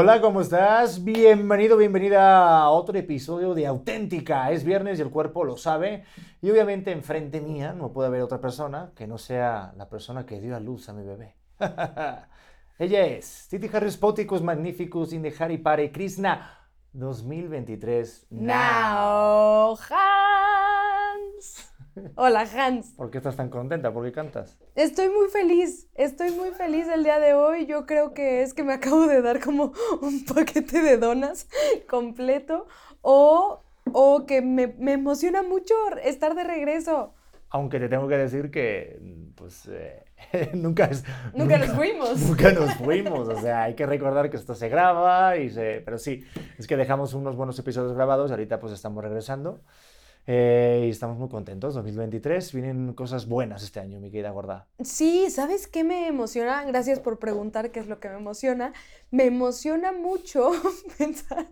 Hola, ¿cómo estás? Bienvenido, bienvenida a otro episodio de Auténtica. Es viernes y el cuerpo lo sabe. Y obviamente enfrente mía no puede haber otra persona que no sea la persona que dio a luz a mi bebé. Ella es Titi Harris Poticus Magnificus in the Hari Pare Krishna 2023. Now, Hans. Hola, Hans. ¿Por qué estás tan contenta? ¿Por qué cantas? Estoy muy feliz, estoy muy feliz el día de hoy. Yo creo que es que me acabo de dar como un paquete de donas completo o, o que me, me emociona mucho estar de regreso. Aunque te tengo que decir que, pues, eh, nunca es... Nunca nos fuimos. Nunca nos fuimos, o sea, hay que recordar que esto se graba y se... Pero sí, es que dejamos unos buenos episodios grabados, ahorita pues estamos regresando. Eh, y estamos muy contentos. 2023, vienen cosas buenas este año, mi querida gorda. Sí, ¿sabes qué me emociona? Gracias por preguntar qué es lo que me emociona. Me emociona mucho pensar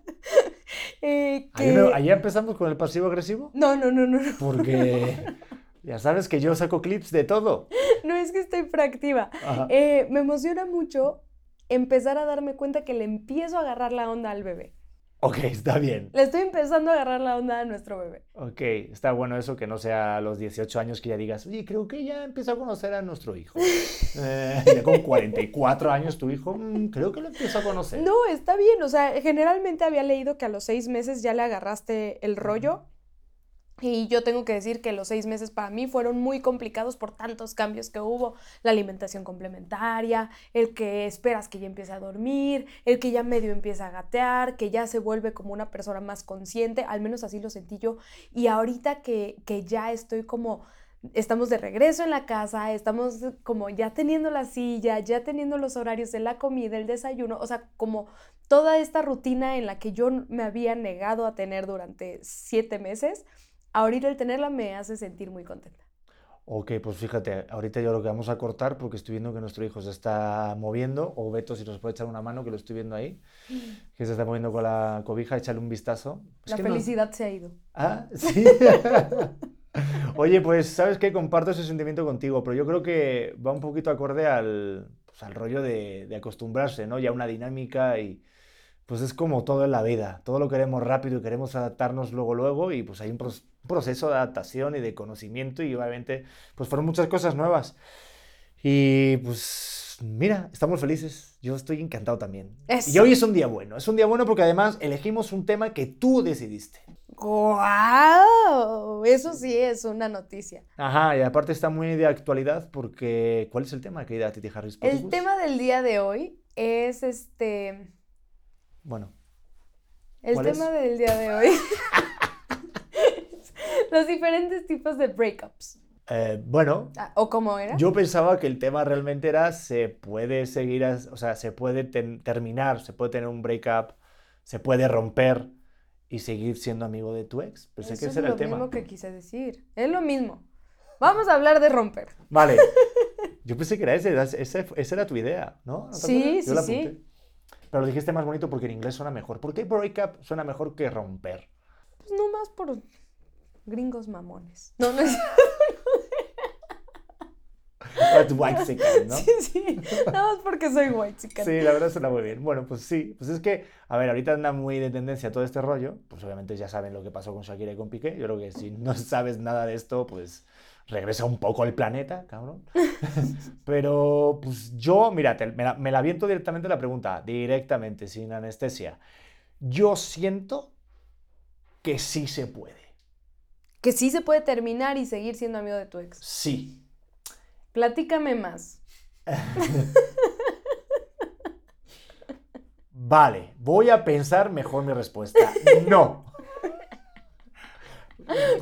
eh, ¿Ahí, que... no- ahí empezamos con el pasivo agresivo? No, no, no, no, no. Porque ya sabes que yo saco clips de todo. No es que estoy proactiva. Eh, me emociona mucho empezar a darme cuenta que le empiezo a agarrar la onda al bebé. Ok, está bien. Le estoy empezando a agarrar la onda a nuestro bebé. Ok, está bueno eso que no sea a los 18 años que ya digas, oye, creo que ya empezó a conocer a nuestro hijo. Eh, ya con 44 años tu hijo, "Mm, creo que lo empiezo a conocer. No, está bien. O sea, generalmente había leído que a los seis meses ya le agarraste el rollo. Y yo tengo que decir que los seis meses para mí fueron muy complicados por tantos cambios que hubo. La alimentación complementaria, el que esperas que ya empiece a dormir, el que ya medio empieza a gatear, que ya se vuelve como una persona más consciente, al menos así lo sentí yo. Y ahorita que, que ya estoy como, estamos de regreso en la casa, estamos como ya teniendo la silla, ya teniendo los horarios de la comida, el desayuno, o sea, como toda esta rutina en la que yo me había negado a tener durante siete meses, ahorita el tenerla me hace sentir muy contenta. Ok, pues fíjate, ahorita yo lo que vamos a cortar porque estoy viendo que nuestro hijo se está moviendo, o Beto si nos puede echar una mano, que lo estoy viendo ahí, que se está moviendo con la cobija, échale un vistazo. Es La que no- felicidad se ha ido. Ah, sí. Oye, pues sabes que comparto ese sentimiento contigo, pero yo creo que va un poquito acorde al, pues, al rollo de, de acostumbrarse, ¿no? Ya una dinámica y pues es como todo en la vida, todo lo queremos rápido y queremos adaptarnos luego, luego y pues hay un, proceso de adaptación y de conocimiento y obviamente pues fueron muchas cosas nuevas. Y pues mira, estamos felices, yo estoy encantado también. Y hoy es un día bueno, es un día bueno porque además elegimos un tema que tú decidiste. ¡Guau! Eso sí es una noticia. Ajá, y aparte está muy de actualidad porque ¿cuál es el tema, querida Titi Harris? El tema del día de hoy es este. Bueno, El ¿Cuál es? tema del día de hoy. Los diferentes tipos de breakups. eh, bueno, Ah, ¿O cómo era? yo pensaba que el tema realmente era se puede seguir, o sea, se puede ten- terminar, se puede tener un breakup, se puede romper y seguir siendo amigo de tu ex. Pensé Eso que es ese era lo el tema. mismo que quise decir. Es lo mismo. Vamos a hablar de romper. Vale, yo pensé que era ese, ese- esa era tu idea, ¿no? ¿No Sí, sí, sí. Pero lo dijiste más bonito porque en inglés suena mejor. ¿Por qué breakup suena mejor que romper? Pues no más por gringos mamones. No, no es. That's white chicken, ¿no? Sí, sí. Nada más porque soy white chica. Sí, la verdad suena muy bien. Bueno, pues sí, pues es que, a ver, ahorita anda muy de tendencia todo este rollo, pues obviamente ya saben lo que pasó con Shakira y con Piqué. Yo creo que si no sabes nada de esto, pues regresa un poco al planeta, cabrón. Pero, pues yo, mira, me la, me la aviento directamente la pregunta, directamente, sin anestesia. Yo siento que sí se puede. Que sí se puede terminar y seguir siendo amigo de tu ex. Sí. Platícame más. Vale, voy a pensar mejor mi respuesta. No.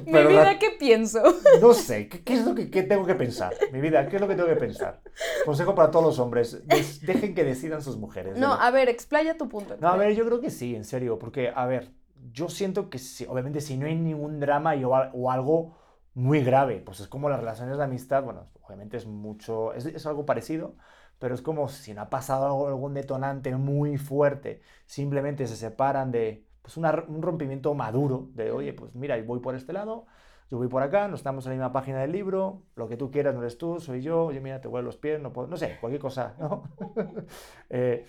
Mi Pero la- vida, ¿qué pienso? No sé, ¿qué, qué es lo que qué tengo que pensar? Mi vida, ¿qué es lo que tengo que pensar? Consejo para todos los hombres, des- dejen que decidan sus mujeres. No, verdad. a ver, explaya tu punto. No, a ver, yo creo que sí, en serio, porque, a ver, yo siento que sí, obviamente si no hay ningún drama y o, o algo muy grave, pues es como las relaciones de amistad, bueno, obviamente es mucho, es, es algo parecido, pero es como si no ha pasado algo- algún detonante muy fuerte, simplemente se separan de pues una un rompimiento maduro, de oye, pues mira, voy por este lado, yo voy por acá, no estamos en la misma página del libro, lo que tú quieras no eres tú, soy yo, oye, mira, te huelo los pies, no puedo, no sé, cualquier cosa, ¿no? Eh,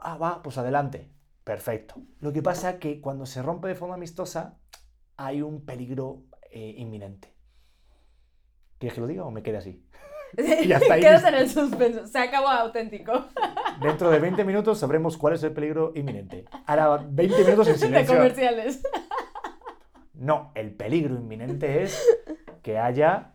Ah, va, pues adelante. Perfecto. Lo que pasa es que cuando se rompe de forma amistosa hay un peligro eh, inminente. ¿Quieres que lo diga o me quede así? Y hasta ahí. Quedas en el suspenso. Se acabó auténtico. Dentro de 20 minutos sabremos cuál es el peligro inminente. Ahora 20 minutos en silencio. De comerciales. No, el peligro inminente es que haya...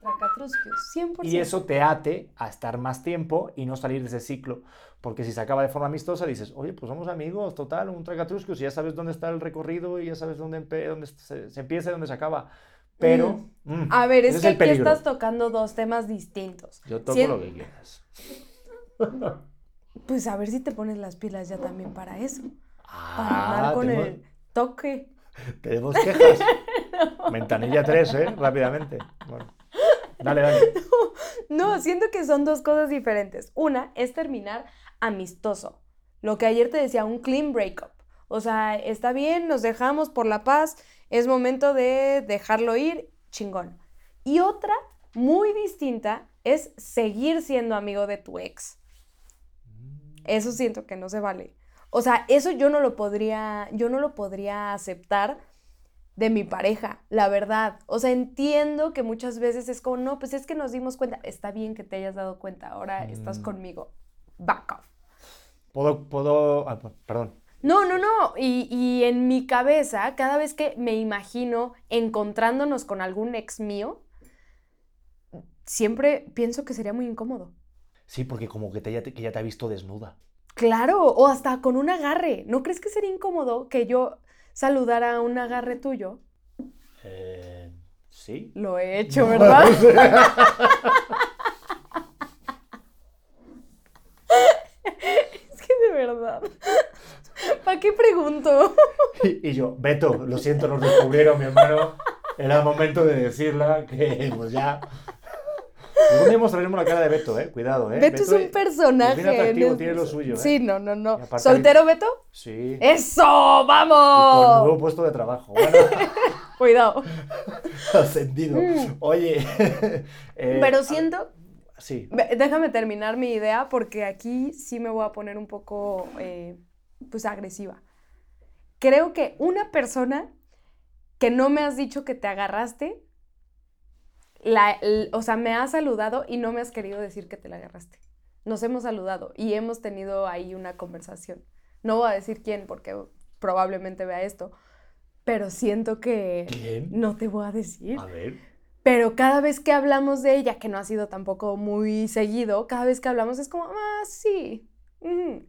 Tracatrusquios, 100%. Y eso te ate a estar más tiempo y no salir de ese ciclo. Porque si se acaba de forma amistosa, dices, oye, pues somos amigos, total, un tracatrusquios, y ya sabes dónde está el recorrido y ya sabes dónde, dónde se, empieza y dónde se acaba. Pero. Mm. Mm, a ver, es que aquí estás tocando dos temas distintos. Yo toco lo que quieras. Pues a ver si te pones las pilas ya también para eso. Ah, para con el toque. Tenemos quejas. Mentanilla 3, ¿eh? Rápidamente. Bueno. Dale, dale. No, siento que son dos cosas diferentes. Una es terminar amistoso. Lo que ayer te decía, un clean breakup. O sea, está bien, nos dejamos por la paz, es momento de dejarlo ir, chingón. Y otra, muy distinta, es seguir siendo amigo de tu ex. Eso siento que no se vale. O sea, eso yo no lo podría, yo no lo podría aceptar de mi pareja, la verdad. O sea, entiendo que muchas veces es como, no, pues es que nos dimos cuenta, está bien que te hayas dado cuenta, ahora estás mm. conmigo. Back off. Puedo, puedo, ah, perdón. No, no, no. Y, y, en mi cabeza, cada vez que me imagino encontrándonos con algún ex mío, siempre pienso que sería muy incómodo. Sí, porque como que, te, ya, te, que ya te ha visto desnuda. Claro, o hasta con un agarre. ¿No crees que sería incómodo que yo saludara a un agarre tuyo? Eh, sí. Lo he hecho, ¿verdad? es que de verdad. ¿Para qué pregunto? y, yo, Beto, lo siento, nos descubrieron, mi hermano. Era momento de decirla que pues ya un día mostraremos la cara de Beto, eh. Cuidado, eh. Beto, es un personaje. Bien atractivo, tiene lo suyo, ¿eh? Sí, no, no, no. ¿Soltero Beto? Sí. ¡Eso! ¡Vamos! Y con nuevo puesto de trabajo. Cuidado. Ascendido. Mm. Oye. Eh, Pero siento. Sí. Déjame terminar mi idea porque aquí sí me voy a poner un poco, eh, pues, agresiva. Creo que una persona que no me has dicho que te agarraste la, o sea, me has saludado y no me has querido decir que te la agarraste. Nos hemos saludado y hemos tenido ahí una conversación. No voy a decir quién porque probablemente vea esto, pero siento que ¿Quién? no te voy a decir. A ver. Pero cada vez que hablamos de ella, que no ha sido tampoco muy seguido, cada vez que hablamos es como, ah, sí,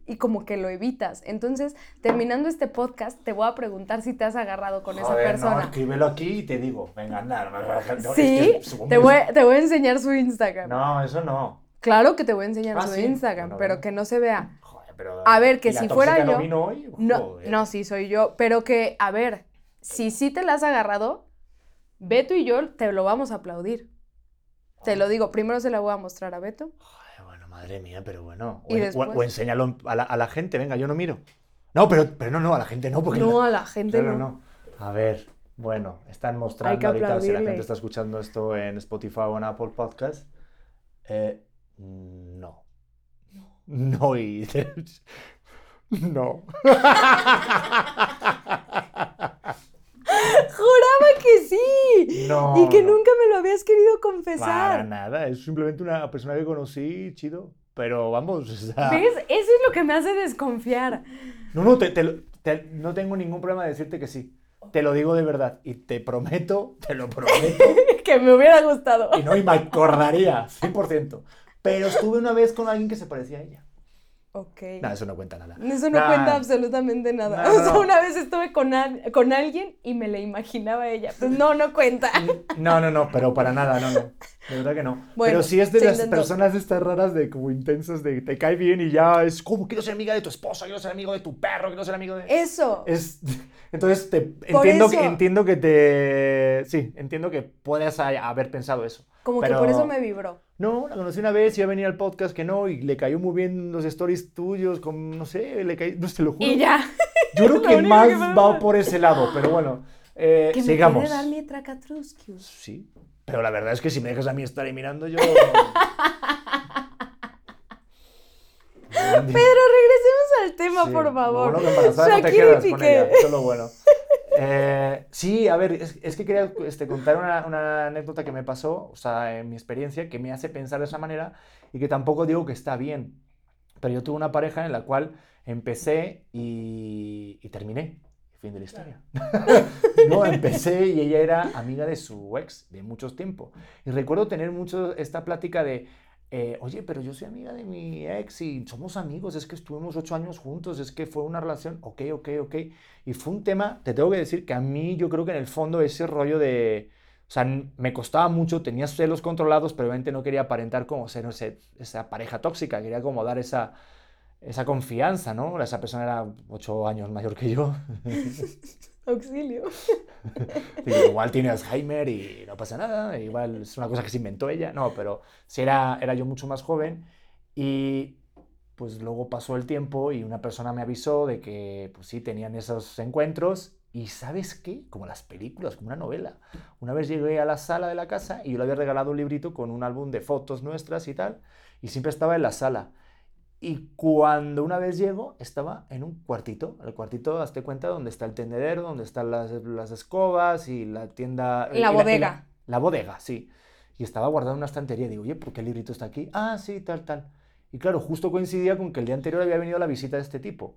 y como que lo evitas. Entonces, terminando este podcast, te voy a preguntar si te has agarrado con esa persona. No, escríbelo aquí y te digo, venga, anda. sí, te, voy, te voy a enseñar su Instagram. No, eso no. Claro que te voy a enseñar ah, su Instagram, pero que no se vea. Joder, pero, a ver, que si fuera yo. No, vino hoy? no, no, sí, soy yo. Pero que, a ver, si sí te la has agarrado, Beto y yo te lo vamos a aplaudir. Te lo digo, primero se la voy a mostrar a Beto. Madre mía, pero bueno. O, enséñalo a la, gente, venga, yo no miro. No, pero, pero no, no, a la gente no. Porque no, a la gente no. A ver, bueno, están mostrando ahorita, si la gente está escuchando esto en Spotify o en Apple Podcast. Eh, no. No. No, y... no. Juraba que sí. No. Y que nunca me lo habías querido confesar. Para nada. Es simplemente una persona que conocí, chido. Pero vamos. ¿Ves? Eso es lo que me hace desconfiar. No, no, no tengo ningún problema de decirte que sí. Te lo digo de verdad. Y te prometo, te lo prometo. que me hubiera gustado. Y no, y me acordaría, 100%. Pero estuve una vez con alguien que se parecía a ella. Ok. No, eso no cuenta nada. Eso no cuenta absolutamente nada. o sea, una vez estuve con, con alguien y me la imaginaba a ella. Pues no, no cuenta. No, no, no, pero para nada, no, no. De verdad que no. pero sí es de las personas estas raras de como intensas de te cae bien y ya es como quiero ser amiga de tu esposa, quiero ser amigo de tu perro, quiero ser amigo de... Eso. Es... Entonces te... entiendo, Que, entiendo que te... Sí, entiendo que puedes haber pensado eso. Como que por eso me vibró. No, la conocí una vez, iba a venir al podcast que no, y le cayó muy bien los stories tuyos, con, no sé, le cayó, no te lo juro. Y ya. Yo creo que más va por ese lado, pero bueno, eh, que sigamos. Me darle tracatrusquios. Sí, pero la verdad es que si me dejas a mí estar ahí mirando, yo... regresemos al tema, por favor. Lo bueno que embarazada no te quedas con ella, eso es lo bueno. Eh, sí, a ver, es, que quería este, contar una, una, anécdota que me pasó, o sea, en mi experiencia, que me hace pensar de esa manera y que tampoco digo que está bien. Pero yo tuve una pareja en la cual empecé y, y terminé. Fin de la historia. no, empecé y ella era amiga de su ex de muchos tiempo. Y recuerdo tener mucho esta plática de, eh, oye, pero yo soy amiga de mi ex y somos amigos, es que estuvimos ocho años juntos, es que fue una relación, ok, ok, ok. Y fue un tema, te tengo que decir que a mí yo creo que en el fondo ese rollo de, o sea, me costaba mucho, tenía celos controlados, pero obviamente no quería aparentar como ser esa pareja tóxica, quería como dar esa esa confianza, ¿no? Esa persona era ocho años mayor que yo. Auxilio. igual tiene Alzheimer y no pasa nada, igual es una cosa que se inventó ella, no, pero si era, era yo mucho más joven y pues luego pasó el tiempo y una persona me avisó de que pues sí, tenían esos encuentros y ¿sabes qué? Como las películas, como una novela. Una vez llegué a la sala de la casa y yo le había regalado un librito con un álbum de fotos nuestras y tal y siempre estaba en la sala. Y cuando una vez llego, estaba en un cuartito. El cuartito, hazte cuenta, donde está el tendedero, donde están las, las escobas y la tienda. La bodega. La, bodega, sí. Y estaba guardado en una estantería. Digo, oye, ¿por qué el librito está aquí? Ah, sí, tal, tal. Y claro, justo coincidía con que el día anterior había venido la visita de este tipo.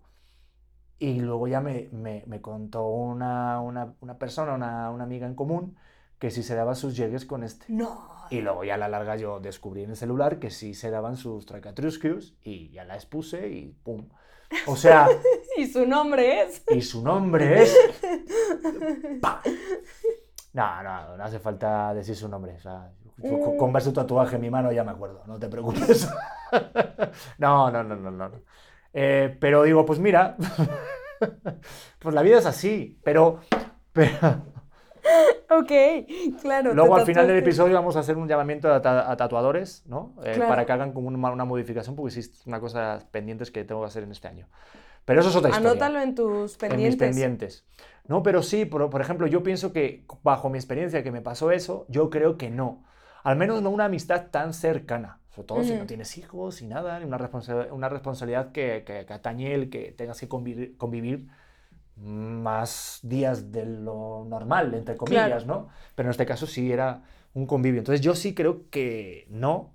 Y luego ya me, me, me contó una, una, una persona, una, una amiga en común, que si se daba sus llegues con este. No. Y luego ya a la larga yo descubrí en el celular que sí se daban sus tracatruscus y ya la expuse y pum. O sea... y su nombre es... Y su nombre es... No, no, no hace falta decir su nombre. O sea, con ver su tatuaje en mi mano ya me acuerdo, no te preocupes. no, no, no, no, no. Eh, pero digo, pues mira, pues la vida es así, pero, pero, ok, claro. Luego al final del episodio vamos a hacer un llamamiento a, tatuadores, ¿no? Eh, para que hagan como una, modificación, porque sí es una cosa pendientes que tengo que hacer en este año. Pero eso es otra historia. Anótalo en tus pendientes. En mis pendientes. No, pero sí, por, por, ejemplo, yo pienso que bajo mi experiencia que me pasó eso, yo creo que no. Al menos no una amistad tan cercana. Sobre todo si no tienes hijos y nada, una, responsabilidad, una responsabilidad que, que, que atañe el que tengas que convivir, convivir más días de lo normal, entre comillas, ¿no? Pero en este caso sí era un convivio. Entonces yo sí creo que no,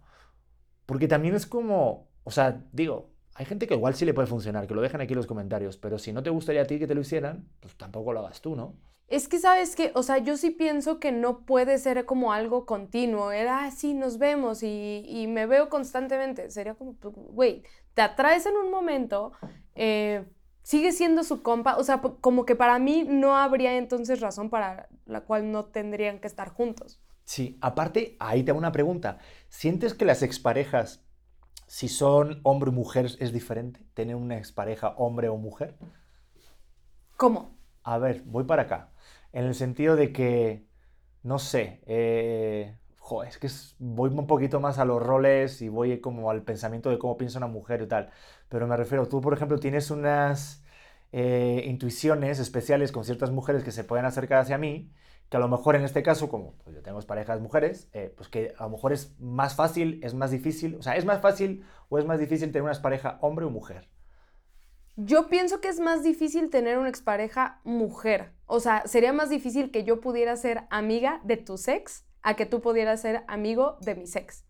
porque también es como, o sea, digo, hay gente que igual sí le puede funcionar, que lo dejen aquí en los comentarios, pero si no te gustaría a ti que te lo hicieran, pues tampoco lo hagas tú, ¿no? Es que, ¿sabes que O sea, yo sí pienso que no puede ser como algo continuo. Era, así, sí, nos vemos y, y me veo constantemente. Sería como, pues, güey, te atraes en un momento, eh, sigue siendo su compa, o sea, como que para mí no habría entonces razón para la cual no tendrían que estar juntos. Sí, aparte, ahí te hago una pregunta. ¿Sientes que las exparejas, si son hombre o mujer, es diferente? ¿Tener una expareja hombre o mujer? ¿Cómo? A ver, voy para acá. En el sentido de que, no sé, eh, es que voy un poquito más a los roles y voy como al pensamiento de cómo piensa una mujer y tal. Pero me refiero, tú por ejemplo tienes unas eh, intuiciones especiales con ciertas mujeres que se pueden acercar hacia mí, que a lo mejor en este caso, como yo tengo parejas mujeres, eh, pues que a lo mejor es más fácil, es más difícil, o sea, es más fácil o es más difícil tener una pareja hombre o mujer. Yo pienso que es más difícil tener una expareja mujer. O sea, sería más difícil que yo pudiera ser amiga de tu sex a que tú pudieras ser amigo de mi sex.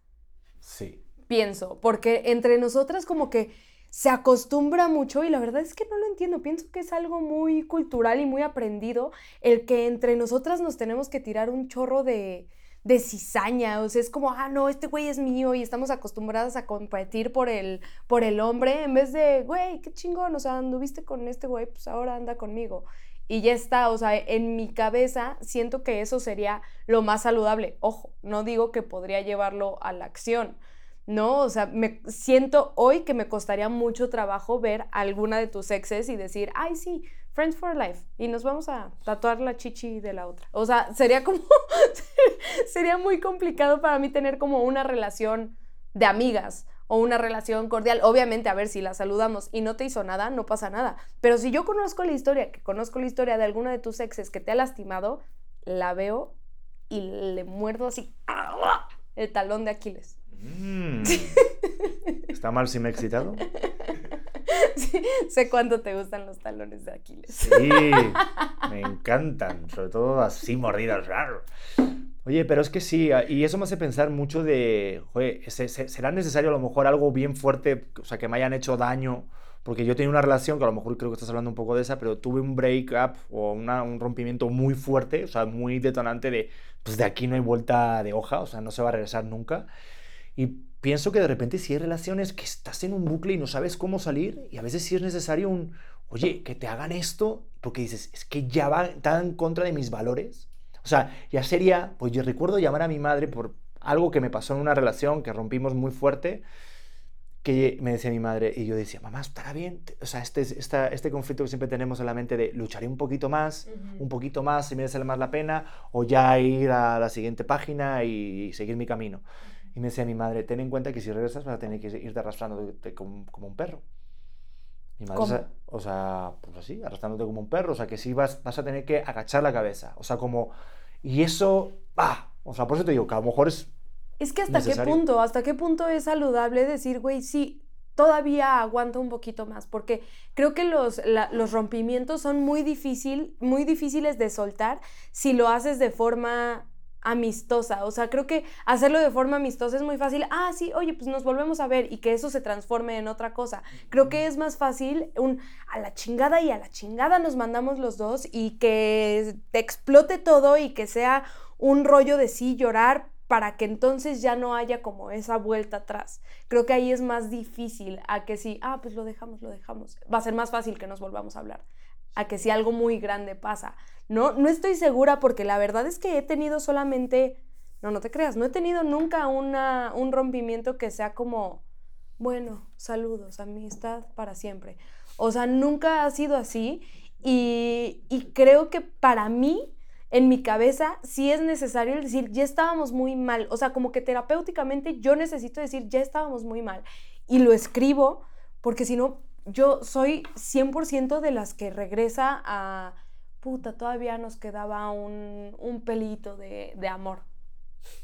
Sí. Pienso, porque entre nosotras como que se acostumbra mucho y la verdad es que no lo entiendo. Pienso que es algo muy cultural y muy aprendido el que entre nosotras nos tenemos que tirar un chorro de, de cizaña, o sea, es como, ah, no, este güey es mío y estamos acostumbradas a competir por el, por el hombre, en vez de, güey, qué chingón, o sea, anduviste con este güey, pues ahora anda conmigo y ya está, o sea, en mi cabeza siento que eso sería lo más saludable. Ojo, no digo que podría llevarlo a la acción, ¿no? O sea, me siento hoy que me costaría mucho trabajo ver alguna de tus exes y decir, ay, sí, Friends for Life, y nos vamos a tatuar la chichi de la otra. O sea, sería como, sería muy complicado para mí tener como una relación de amigas o una relación cordial. Obviamente, a ver, si la saludamos y no te hizo nada, no pasa nada. Pero si yo conozco la historia, que conozco la historia de alguna de tus exes que te ha lastimado, la veo y le muerdo así el talón de Aquiles. Mm. ¿Está mal si me he excitado? sé cuánto te gustan los talones de Aquiles. Sí, me encantan, sobre todo así mordidas. Oye, pero es que sí, y eso me hace pensar mucho de, joder, ¿será necesario a lo mejor algo bien fuerte, o sea, que me hayan hecho daño? Porque yo tenía una relación, que a lo mejor creo que estás hablando un poco de esa, pero tuve un break-up o un rompimiento muy fuerte, o sea, muy detonante de, pues de aquí no hay vuelta de hoja, o sea, no se va a regresar nunca. Y pienso que de repente si hay relaciones que estás en un bucle y no sabes cómo salir, y a veces sí es necesario un, oye, que te hagan esto, porque dices, es que ya va tan en contra de mis valores. O sea, ya sería, pues yo recuerdo llamar a mi madre por algo que me pasó en una relación que rompimos muy fuerte, que me decía mi madre, y yo decía, mamá, estará bien. O sea, este, este conflicto que siempre tenemos en la mente de lucharé un poquito más, un poquito más, si merece más la pena, o ya ir a la siguiente página y seguir mi camino. Y me decía mi madre, ten en cuenta que si regresas vas a tener que irte arrastrándote como, como un perro. Mi madre, o sea, pues así, arrastrándote como un perro, o sea, que sí vas, vas a tener que agachar la cabeza, o sea, como... Y eso, ¡ah! O sea, por eso te digo que a lo mejor es es que hasta qué punto, hasta qué punto es saludable decir, güey, sí, todavía aguanto un poquito más, porque creo que los, los rompimientos son muy, difícil, muy difíciles de soltar si lo haces de forma amistosa. O sea, creo que hacerlo de forma amistosa es muy fácil. Ah, sí, oye, pues nos volvemos a ver y que eso se transforme en otra cosa. Creo que es más fácil un a la chingada y a la chingada nos mandamos los dos y que te explote todo y que sea un rollo de sí llorar para que entonces ya no haya como esa vuelta atrás. Creo que ahí es más difícil a que si, ah, pues lo dejamos, lo dejamos. Va a ser más fácil que nos volvamos a hablar. A que si algo muy grande pasa. No, no estoy segura porque la verdad es que he tenido solamente, no, no te creas, no he tenido nunca una, un rompimiento que sea como, bueno, saludos, amistad para siempre. O sea, nunca ha sido así y, y creo que para mí en mi cabeza sí es necesario decir, ya estábamos muy mal. O sea, como que terapéuticamente yo necesito decir, ya estábamos muy mal. Y lo escribo porque si no, yo soy 100% de las que regresa a, puta, todavía nos quedaba un, un pelito de, de amor.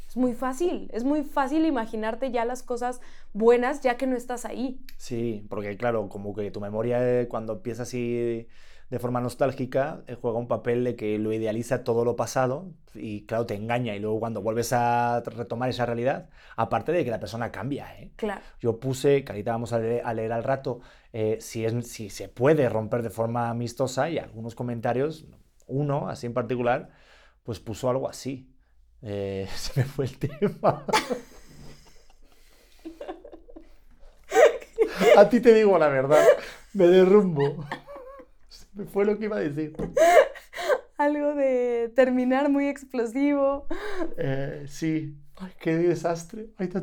Es muy fácil, es muy fácil imaginarte ya las cosas buenas ya que no estás ahí. Sí, porque claro, como que tu memoria eh, cuando empieza así de forma nostálgica, eh, juega un papel de que lo idealiza todo lo pasado y claro, te engaña y luego cuando vuelves a retomar esa realidad, aparte de que la persona cambia. ¿eh? Claro. Yo puse, que ahorita vamos a leer, al rato, eh, si, es, si se puede romper de forma amistosa y algunos comentarios, uno así en particular, pues puso algo así. se me fue el tema. a ti te digo la verdad, me derrumbo. Fue lo que iba a decir. Algo de terminar muy explosivo. Eh, sí. Ay, qué desastre. Ahí está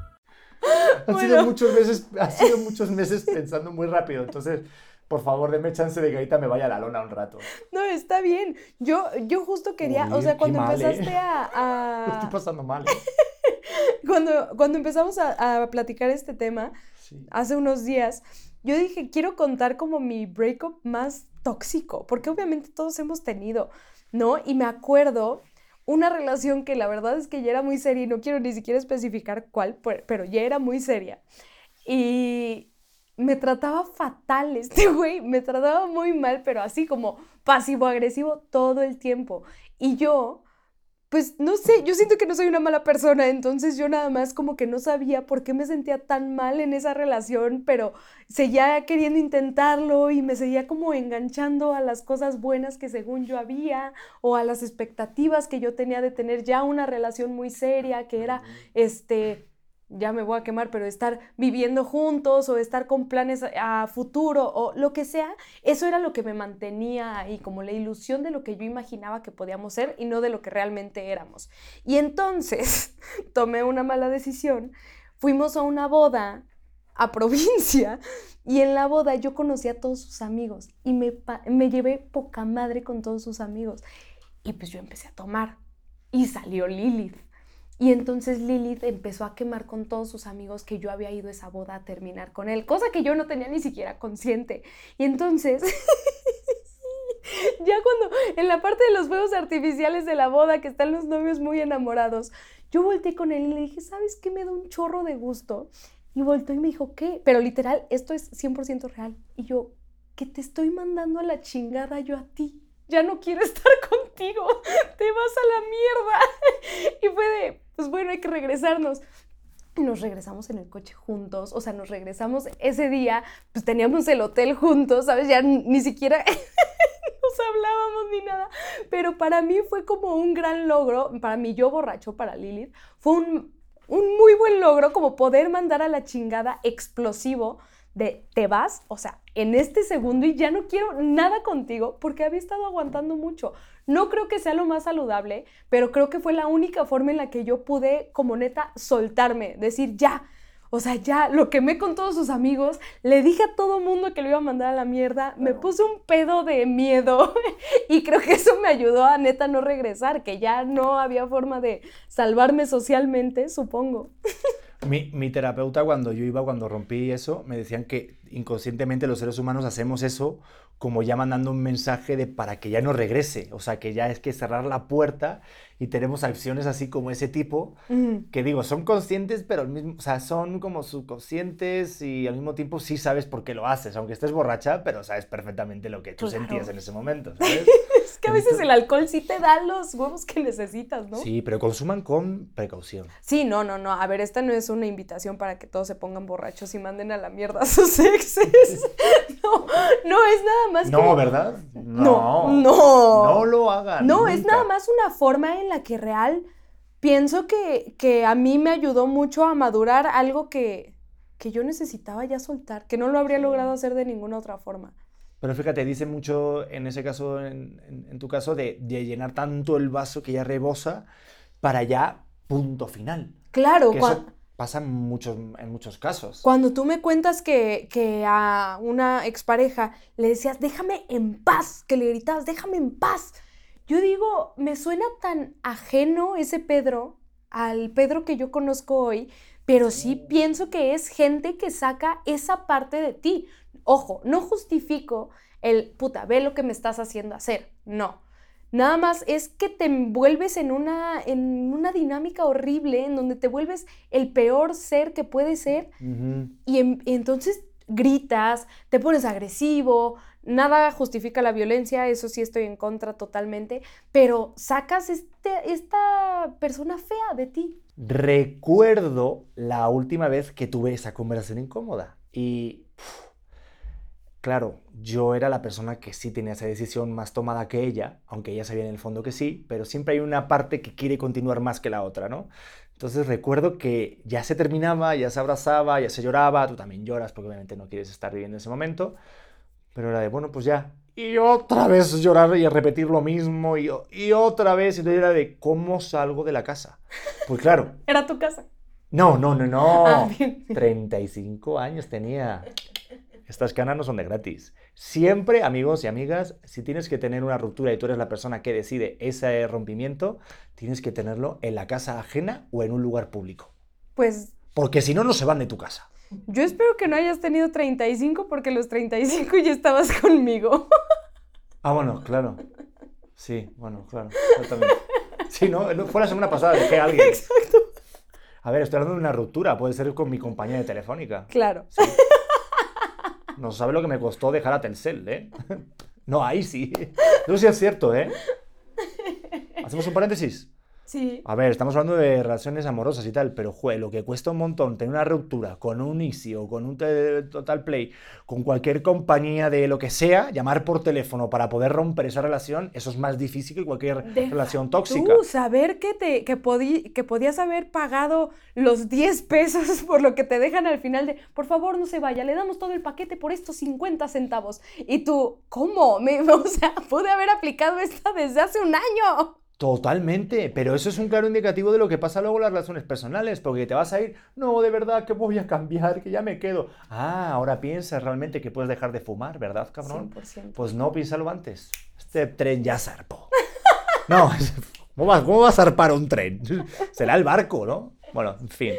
Han, sido muchos meses, han sido muchos meses pensando muy rápido, entonces por favor, denme chance de que ahorita me vaya a la lona un rato. No, está bien. Yo, yo justo quería, o sea, cuando empezaste ¿eh? a, a... estoy pasando mal. cuando, cuando empezamos a, a platicar este tema, hace unos días, yo dije, quiero contar como mi breakup más tóxico, porque obviamente todos hemos tenido, ¿no? Y me acuerdo una relación que la verdad es que ya era muy seria y no quiero ni siquiera especificar cuál, pero ya era muy seria. Y me trataba fatal este güey, me trataba muy mal, pero así como pasivo-agresivo todo el tiempo. Y yo pues no sé, yo siento que no soy una mala persona, entonces yo nada más como que no sabía por qué me sentía tan mal en esa relación, pero seguía queriendo intentarlo y me seguía como enganchando a las cosas buenas que según yo había o a las expectativas que yo tenía de tener ya una relación muy seria, que era este ya me voy a quemar, pero estar viviendo juntos o estar con planes a futuro o lo que sea, eso era lo que me mantenía ahí, como la ilusión de lo que yo imaginaba que podíamos ser y no de lo que realmente éramos. Y entonces tomé una mala decisión, fuimos a una boda a provincia y en la boda yo conocí a todos sus amigos y me, me llevé poca madre con todos sus amigos. Y pues yo empecé a tomar y salió Lilith. Y entonces Lilith empezó a quemar con todos sus amigos que yo había ido a esa boda a terminar con él, cosa que yo no tenía ni siquiera consciente. Y entonces, ya cuando en la parte de los fuegos artificiales de la boda, que están los novios muy enamorados, yo volteé con él y le dije, ¿sabes qué? Me da un chorro de gusto. Y volteó y me dijo, ¿qué? Pero literal, esto es 100% real. Y yo, que te estoy mandando a la chingada yo a ti. Ya no quiero estar contigo. Te vas a la mierda. Y fue de, pues bueno, hay que regresarnos. Nos regresamos en el coche juntos. O sea, nos regresamos ese día, pues teníamos el hotel juntos, ¿sabes? Ya ni siquiera nos hablábamos ni nada. Pero para mí fue como un gran logro. Para mí, yo borracho, para Lilith, fue un, un muy buen logro como poder mandar a la chingada explosivo de te vas, o sea, en este segundo y ya no quiero nada contigo porque había estado aguantando mucho. No creo que sea lo más saludable, pero creo que fue la única forma en la que yo pude, como neta, soltarme, decir ya. O sea, ya lo quemé con todos sus amigos, le dije a todo mundo que lo iba a mandar a la mierda, me puse un pedo de miedo y creo que eso me ayudó a neta no regresar, que ya no había forma de salvarme socialmente, supongo. Mi, mi terapeuta cuando yo iba, cuando rompí eso, me decían que inconscientemente los seres humanos hacemos eso como ya mandando un mensaje de para que ya no regrese. O sea, que ya es que cerrar la puerta y tenemos acciones así como ese tipo, que digo, son conscientes, pero al mismo, o sea, son como subconscientes y al mismo tiempo sí sabes por qué lo haces, aunque estés borracha, pero sabes perfectamente lo que tú Claro. sentías en ese momento, ¿sabes? Es que a veces el alcohol sí te da los huevos que necesitas, ¿no? Sí, pero consuman con precaución. Sí, no, no, no. A ver, esta no es una invitación para que todos se pongan borrachos y manden a la mierda a sus No, no es nada más No. ¿verdad? No, no. No lo hagan. No, es nada más una forma en la que real pienso que, que a mí me ayudó mucho a madurar algo que, que yo necesitaba ya soltar, que no lo habría logrado hacer de ninguna otra forma. Pero fíjate, dice mucho en ese caso, en, en- en tu caso, de, de llenar tanto el vaso que ya rebosa para ya punto final. Claro, Que cua- eso pasa en muchos, en muchos casos. Cuando tú me cuentas que, que a una expareja le decías, déjame en paz, que le gritabas, déjame en paz. Yo digo, me suena tan ajeno ese Pedro al Pedro que yo conozco hoy, pero sí pienso que es gente que saca esa parte de ti. Ojo, no justifico el, puta, ve lo que me estás haciendo hacer. No. Nada más es que te envuelves en una, en una dinámica horrible en donde te vuelves el peor ser que puedes ser y, en- y entonces gritas, te pones agresivo, nada justifica la violencia, eso sí estoy en contra totalmente, pero sacas este, esta persona fea de ti. Recuerdo la última vez que tuve esa conversación incómoda. Y, claro, yo era la persona que sí tenía esa decisión más tomada que ella, aunque ella sabía en el fondo que sí, pero siempre hay una parte que quiere continuar más que la otra, ¿no? Entonces recuerdo que ya se terminaba, ya se abrazaba, ya se lloraba, tú también lloras porque obviamente no quieres estar viviendo ese momento, pero era de, bueno, pues ya. Y otra vez llorar y repetir lo mismo y, y otra vez, y entonces era de, ¿cómo salgo de la casa? Pues claro, Era tu casa. no, no, no, no. Ah, bien. 35 años tenía. Estas canas no son de gratis. Siempre, amigos y amigas, si tienes que tener una ruptura y tú eres la persona que decide ese rompimiento, tienes que tenerlo en la casa ajena o en un lugar público. Pues Porque si no, no se van de tu casa. yo espero que no hayas tenido 35 porque los 35 ya estabas conmigo. Ah, bueno, claro. Sí, bueno, claro. Exactamente. Sí, no, fue la semana pasada, dejé a alguien. Exacto. A ver, estoy hablando de una ruptura, puede ser con mi compañía de telefónica. Claro. No sabe lo que me costó dejar a Telcel, ¿eh? No, ahí sí. Eso sí es cierto, ¿eh? ¿Hacemos un paréntesis? Sí. A ver, estamos hablando de relaciones amorosas y tal, pero, jue, lo que cuesta un montón tener una ruptura con un Easy o con un Total Play, con cualquier compañía de lo que sea, llamar por teléfono para poder romper esa relación, eso es más difícil que cualquier Deja relación tóxica. Tú saber que, te, que, podí- que podías haber pagado los 10 pesos por lo que te dejan al final de, por favor, no se vaya, le damos todo el paquete por estos 50 centavos. Y tú, ¿cómo? Me, o sea, pude haber aplicado esta desde hace un año. Totalmente, pero eso es un claro indicativo de lo que pasa luego en las relaciones personales, porque te vas a ir, no, de verdad que voy a cambiar, que ya me quedo. Ah, ahora piensas realmente que puedes dejar de fumar, ¿verdad, cabrón? 100%. Pues no, piénsalo antes. Este tren ya zarpó. No, ¿cómo va, cómo va a zarpar un tren? Será el barco, ¿no? Bueno, en fin.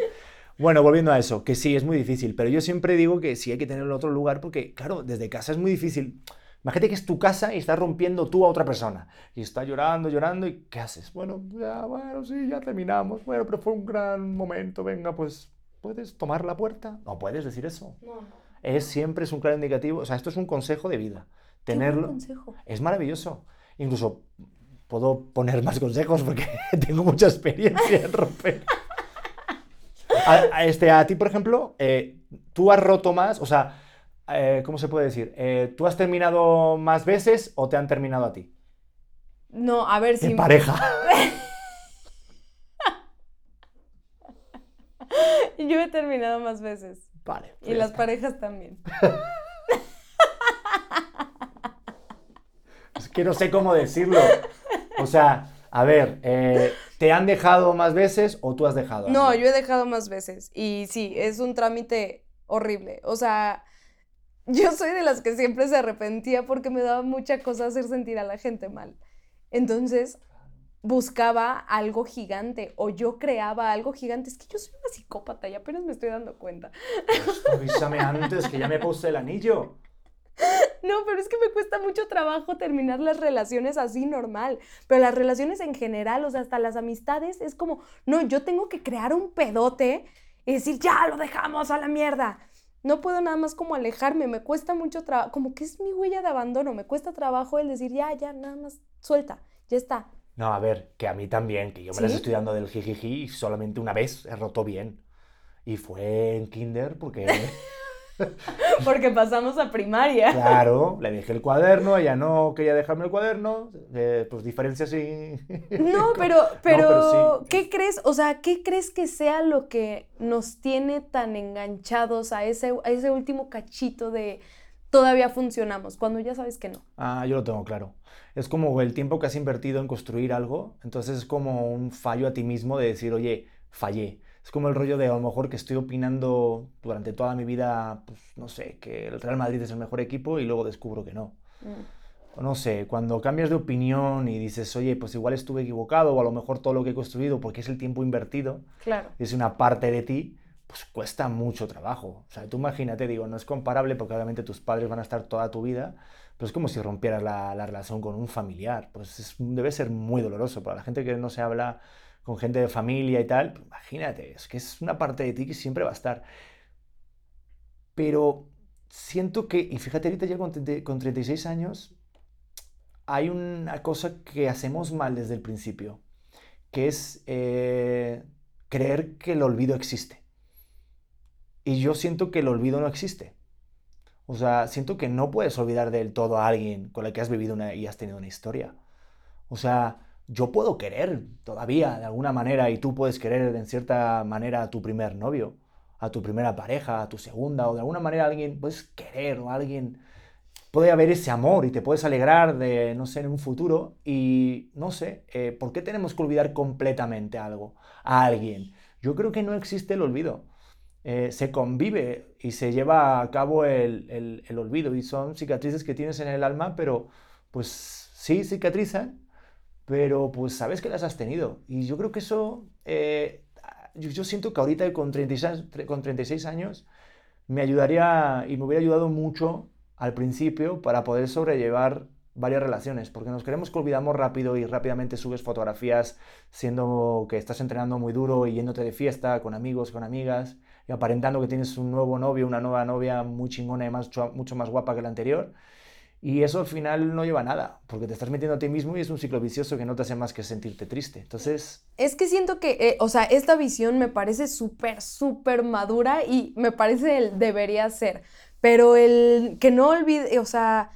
Bueno, volviendo a eso, que sí, es muy difícil, pero yo siempre digo que sí hay que tenerlo en otro lugar porque, claro, desde casa es muy difícil. Imagínate que es tu casa y estás rompiendo tú a otra persona. Y está llorando, llorando, ¿y qué haces? Bueno, ya, bueno, sí, ya terminamos. Bueno, pero fue un gran momento, venga, pues, ¿puedes tomar la puerta? No puedes decir eso. No. Es siempre es un claro indicativo, o sea, esto es un consejo de vida. Tenerlo consejo. es maravilloso. Incluso puedo poner más consejos porque tengo mucha experiencia en romper. A, a este, a ti, por ejemplo, eh, tú has roto más, o sea, eh, ¿cómo se puede decir? Eh, ¿Tú has terminado más veces o te han terminado a ti? No, a ver si. En pareja. Yo he terminado más veces. Vale. pues Y las parejas también. Es que no sé cómo decirlo. O sea, a ver, eh, ¿te han dejado más veces o tú has dejado? No, yo he dejado más veces. Y sí, es un trámite horrible. O sea, yo soy de las que siempre se arrepentía porque me daba mucha cosa hacer sentir a la gente mal. Entonces, buscaba algo gigante o yo creaba algo gigante. Es que yo soy una psicópata y apenas me estoy dando cuenta. Pues avísame antes que ya me puse el anillo. No, pero es que me cuesta mucho trabajo terminar las relaciones así normal. Pero las relaciones en general, o sea, hasta las amistades, es como, no, yo tengo que crear un pedote y decir, ya lo dejamos a la mierda. No puedo nada más como alejarme, me cuesta mucho trabajo, como que es mi huella de abandono, me cuesta trabajo el decir, ya, ya, nada más, suelta, ya está. No, a ver, que a mí también, que yo me las estoy dando del jijiji y solamente una vez he roto bien. Y fue en kinder porque, Porque pasamos a primaria. claro, le dejé el cuaderno, ella no quería dejarme el cuaderno, eh, pues diferencias y... No, pero, pero, pero sí. ¿qué crees? O sea, ¿qué crees que sea lo que nos tiene tan enganchados a ese, a ese último cachito de todavía funcionamos, cuando ya sabes que no? Ah, yo lo tengo claro. Es como el tiempo que has invertido en construir algo, entonces es como un fallo a ti mismo de decir, oye, fallé. Es como el rollo de a lo mejor que estoy opinando durante toda mi vida, pues no sé, que el Real Madrid es el mejor equipo y luego descubro que no. Mm. O no sé, cuando cambias de opinión y dices, oye, pues igual estuve equivocado o a lo mejor todo lo que he construido porque es el tiempo invertido, Claro. es una parte de ti, pues cuesta mucho trabajo. O sea, tú imagínate, digo, no es comparable porque obviamente tus padres van a estar toda tu vida, pero es como si rompieras la, la relación con un familiar. Pues es- debe ser muy doloroso para la gente que no se habla con gente de familia y tal. imagínate, es que es una parte de ti que siempre va a estar. Pero siento que, y fíjate ahorita ya con, 30 con 36 años, hay una cosa que hacemos mal desde el principio, que es eh, creer que el olvido existe. Y yo siento que el olvido no existe. O sea, siento que no puedes olvidar del todo a alguien con el que has vivido una- y has tenido una historia. O sea, yo puedo querer todavía de alguna manera y tú puedes querer en cierta manera a tu primer novio, a tu primera pareja, a tu segunda, o de alguna manera alguien puedes querer o alguien puede haber ese amor y te puedes alegrar de, no sé, en un futuro y no sé, eh, ¿por qué tenemos que olvidar completamente algo, a alguien? Yo creo que no existe el olvido. Eh, se convive y se lleva a cabo el, el- el olvido y son cicatrices que tienes en el alma, pero pues sí cicatrizan, pero pues sabes que las has tenido. Y yo creo que eso, eh, yo, siento que ahorita con 36, tre- con 36 años me ayudaría y me hubiera ayudado mucho al principio para poder sobrellevar varias relaciones, porque nos queremos que olvidamos rápido y rápidamente subes fotografías siendo que estás entrenando muy duro y yéndote de fiesta con amigos, con amigas y aparentando que tienes un nuevo novio, una nueva novia muy chingona y más, mucho más guapa que la anterior. Y eso al final no lleva a nada, porque te estás metiendo a ti mismo y es un ciclo vicioso que no te hace más que sentirte triste. Entonces, Es que siento que, eh, o sea, esta visión me parece súper, súper madura y me parece el debería ser. Pero el que no olvide, o sea,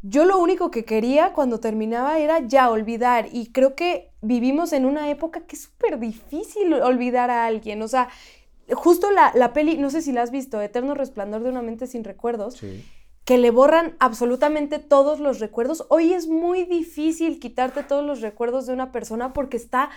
yo lo único que quería cuando terminaba era ya olvidar. Y creo que vivimos en una época que es súper difícil olvidar a alguien. O sea, justo la, la peli, no sé si la has visto, Eterno Resplandor de una mente sin recuerdos. sí. Que le borran absolutamente todos los recuerdos. Hoy es muy difícil quitarte todos los recuerdos de una persona porque está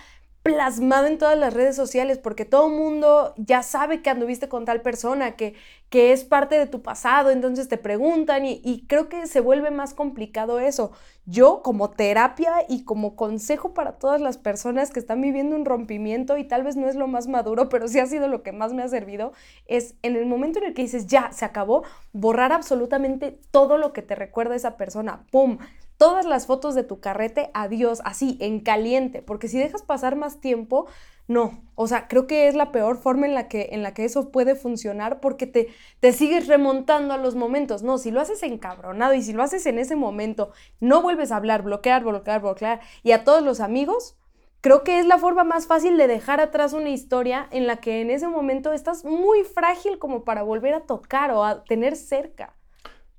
plasmado en todas las redes sociales, porque todo el mundo ya sabe que anduviste con tal persona, que, que es parte de tu pasado, entonces te preguntan y, creo que se vuelve más complicado eso. Yo como terapia y como consejo para todas las personas que están viviendo un rompimiento y tal vez no es lo más maduro, pero sí ha sido lo que más me ha servido, es en el momento en el que dices, ya, se acabó, borrar absolutamente todo lo que te recuerda esa persona. ¡Pum! Todas las fotos de tu carrete, adiós, así, en caliente, porque si dejas pasar más tiempo, no, o sea, creo que es la peor forma en la que, en la que eso puede funcionar porque te, te sigues remontando a los momentos, no, si lo haces encabronado y si lo haces en ese momento, no vuelves a hablar, bloquear, bloquear, bloquear, y a todos los amigos, creo que es la forma más fácil de dejar atrás una historia en la que en ese momento estás muy frágil como para volver a tocar o a tener cerca.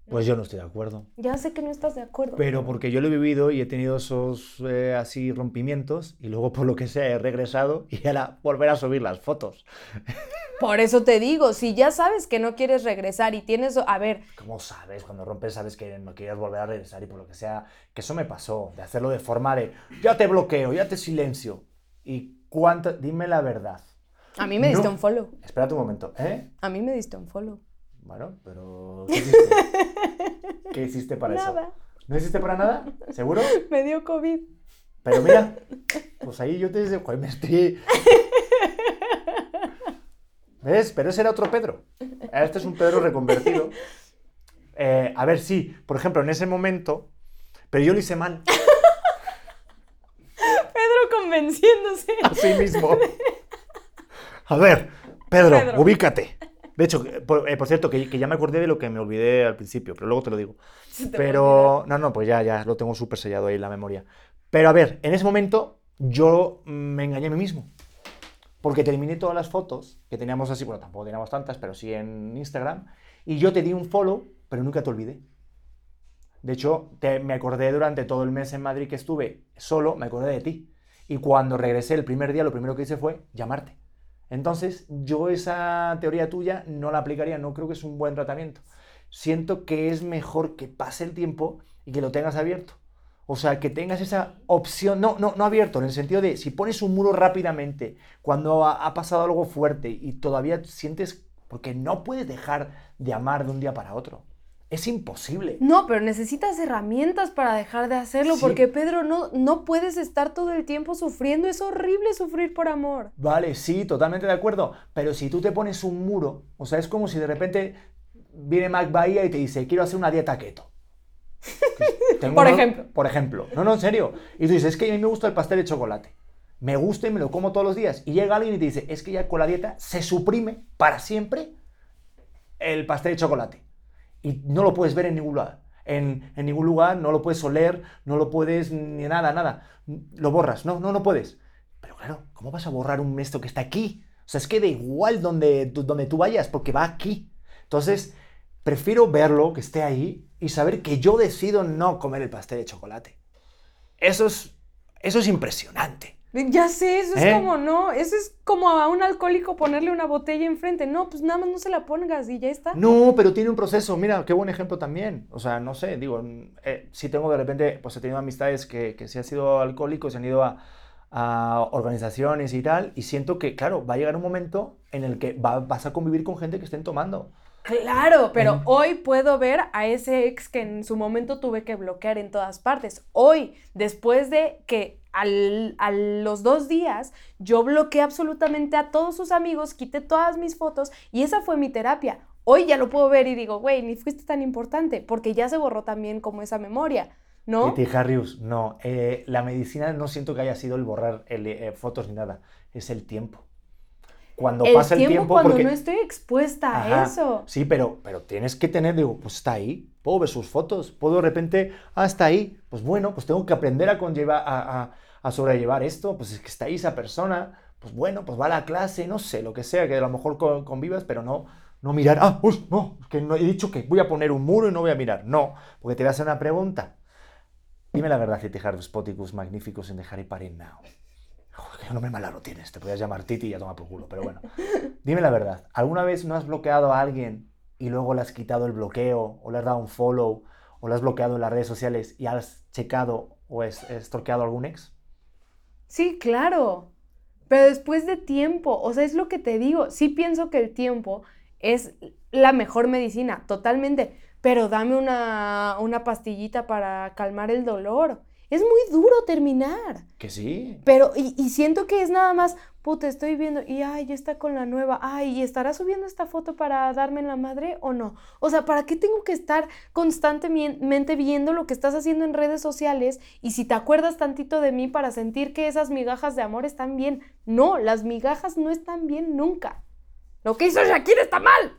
Pues yo no estoy de acuerdo. Ya sé que no estás de acuerdo. Pero porque yo lo he vivido y he tenido esos eh, así rompimientos y luego por lo que sea he regresado y ahora volver a subir las fotos. Por eso te digo, si ya sabes que no quieres regresar y tienes, a ver, ¿Cómo sabes? Cuando rompes sabes que no quieres volver a regresar y por lo que sea, que eso me pasó, de hacerlo de forma de, ya te bloqueo, ya te silencio. ¿Y cuánto? Dime la verdad. a mí me diste No. un follow. Espérate un momento, ¿eh? A mí me diste un follow. Bueno, pero ¿qué hiciste? ¿Qué hiciste para Nada. eso? ¿No hiciste para nada? ¿Seguro? Me dio COVID. Pero mira, pues ahí yo te digo, "Joder, me estoy... ¿Ves? Pero ese era otro Pedro. Este es un Pedro reconvertido. Eh, a ver, sí, por ejemplo, en ese momento, pero yo lo hice mal, Pedro convenciéndose. así mismo. A ver, Pedro, Pedro. ubícate. De hecho, eh, por, eh, por cierto, que, que ya me acordé de lo que me olvidé al principio, pero luego te lo digo. Te Pero, no, no, pues ya, ya, lo tengo súper sellado ahí en la memoria. Pero a ver, en ese momento yo me engañé a mí mismo. Porque terminé todas las fotos que teníamos así, bueno, tampoco teníamos tantas, pero sí en Instagram, y yo te di un follow, pero nunca te olvidé. De hecho, te- me acordé durante todo el mes en Madrid que estuve solo, me acordé de ti. Y cuando regresé el primer día, lo primero que hice fue llamarte. Entonces, yo esa teoría tuya no la aplicaría, no creo que es un buen tratamiento. Siento que es mejor que pase el tiempo y que lo tengas abierto. O sea, que tengas esa opción, no, no, no abierto, en el sentido de si pones un muro rápidamente, cuando ha, ha pasado algo fuerte y todavía sientes, porque no puedes dejar de amar de un día para otro. Es imposible. No, pero necesitas herramientas para dejar de hacerlo, Sí. porque Pedro, no, no puedes estar todo el tiempo sufriendo. Es horrible sufrir por amor. Vale, sí, totalmente de acuerdo. Pero si tú te pones un muro, o sea, es como si de repente viene Mac Bahía y te dice, quiero hacer una dieta keto. Tengo Por ejemplo. Por ejemplo. No, no, en serio. Y tú dices, es que a mí me gusta el pastel de chocolate. Me gusta y me lo como todos los días. Y llega alguien y te dice, es que ya con la dieta se suprime para siempre el pastel de chocolate. Y no lo puedes ver en ningún lugar. En, en ningún lugar, no lo puedes oler, no lo puedes ni nada, nada. Lo borras, no, no, no puedes. Pero claro, ¿cómo vas a borrar un esto que está aquí? O sea, es que da igual donde, tú- vayas, porque va aquí. Entonces, prefiero verlo, que esté ahí, y saber que yo decido no comer el pastel de chocolate. Eso es, eso es impresionante. Ya sé, eso es ¿Eh? como, no, eso es como a un alcohólico ponerle una botella enfrente. No, pues nada más no se la pongas y ya está. No, pero tiene un proceso. Mira, qué buen ejemplo también. O sea, no sé, digo, eh, si tengo de repente, pues he tenido amistades que, que sí han sido alcohólicos, se han ido a, a organizaciones y tal, y siento que, claro, va a llegar un momento en el que va- vas a convivir con gente que estén tomando. Claro, pero En- hoy puedo ver a ese ex que en su momento tuve que bloquear en todas partes. Hoy, después de que al- a los dos días yo bloqueé absolutamente a todos sus amigos, quité todas mis fotos y esa fue mi terapia. Hoy ya lo puedo ver y digo, güey, ni fuiste tan importante, porque ya se borró también como esa memoria, ¿no? Kitty Harrius, no, eh, la medicina no siento que haya sido el borrar el, eh, fotos ni nada, es el tiempo. Cuando el pasa tiempo el tiempo, cuando porque... no estoy expuesta Ajá, a eso. Sí, pero, pero tienes que tener, digo, pues está ahí, puedo ver sus fotos, puedo de repente, ah, está ahí, pues bueno, pues tengo que aprender a, conllevar, a, a- a sobrellevar esto, pues es que está ahí esa persona, pues bueno, pues va a la clase, no sé, lo que sea, que a lo mejor con- convivas, pero no, no mirar, ah, pues no, que no he dicho que voy a poner un muro y no voy a mirar, no, porque te voy a hacer una pregunta. Dime la verdad, Titi Harvus Poticus Magnificus in the Harry Potter now. Qué nombre largo tienes, te podías llamar Titi y ya toma por culo, pero bueno. Dime la verdad, ¿alguna vez no has bloqueado a alguien y luego le has quitado el bloqueo o le has dado un follow o le has bloqueado en las redes sociales y has checado o es estorqueado algún ex? Sí, claro. Pero después de tiempo, o sea, es lo que te digo. Sí pienso que el tiempo es la mejor medicina, totalmente. Pero dame una, una pastillita para calmar el dolor. Es muy duro terminar. Que sí. Pero, y, y siento que es nada más, puta, estoy viendo, y ay, ya está con la nueva, ay, ¿y estará subiendo esta foto para darme en la madre o no? O sea, ¿para qué tengo que estar constantemente viendo lo que estás haciendo en redes sociales? Y si te acuerdas tantito de mí para sentir que esas migajas de amor están bien. No, las migajas no están bien nunca. Lo que hizo Shakira está mal.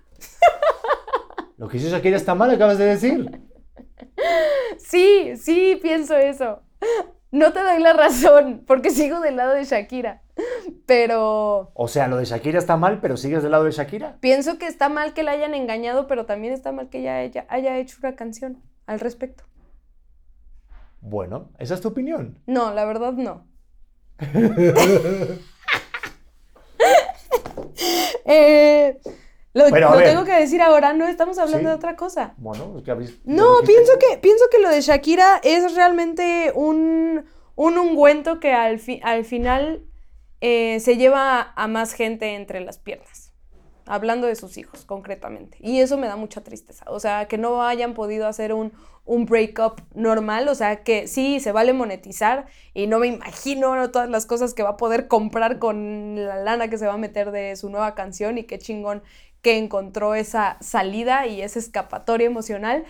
Lo que hizo Shakira está mal, acabas de decir. Sí, sí, pienso eso. No te doy la razón, porque sigo del lado de Shakira. Pero O sea, lo de Shakira está mal, pero sigues del lado de Shakira. pienso que está mal que la hayan engañado, pero también está mal que ella, ella haya hecho una canción al respecto. Bueno, esa es tu opinión. No, la verdad no. Eh, lo Pero, tengo que decir ahora, no estamos hablando Sí. de otra cosa. Bueno, es que habéis... No, pienso que, pienso que lo de Shakira es realmente un, un ungüento que al, fi- al final eh, se lleva a más gente entre las piernas. Hablando de sus hijos, concretamente. Y eso me da mucha tristeza. O sea, que no hayan podido hacer un, un breakup normal. O sea, que sí, se vale monetizar. Y no me imagino ¿no? todas las cosas que va a poder comprar con la lana que se va a meter de su nueva canción. Y qué chingón que encontró esa salida y esa escapatoria emocional.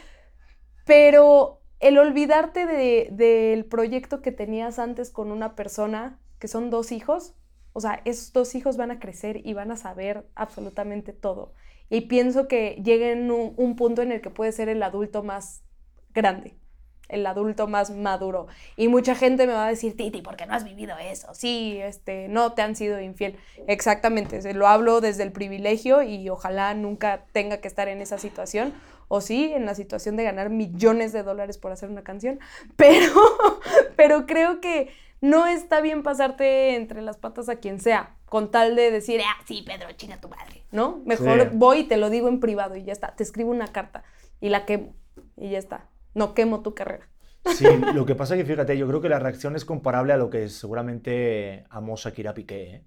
Pero el olvidarte de- del proyecto que tenías antes con una persona, que son dos hijos, o sea, esos dos hijos van a crecer y van a saber absolutamente todo. Y pienso que lleguen un punto en el que puede ser el adulto más grande, el adulto más maduro. Y mucha gente me va a decir, Titi, ¿por qué no has vivido eso? Sí, este, no te han sido infiel. Exactamente, se- lo hablo desde el privilegio y ojalá nunca tenga que estar en esa situación. O sí, en la situación de ganar millones de dólares por hacer una canción. Pero, pero creo que no está bien pasarte entre las patas a quien sea, con tal de decir, ah, sí, Pedro, chinga tu madre, ¿no? Mejor Sí. voy y te lo digo en privado y ya está. Te escribo una carta y la quemo y ya está. No quemo tu carrera. Sí, lo que pasa es que fíjate, yo creo que la reacción es comparable a lo que seguramente amó Shakira Piqué, ¿eh?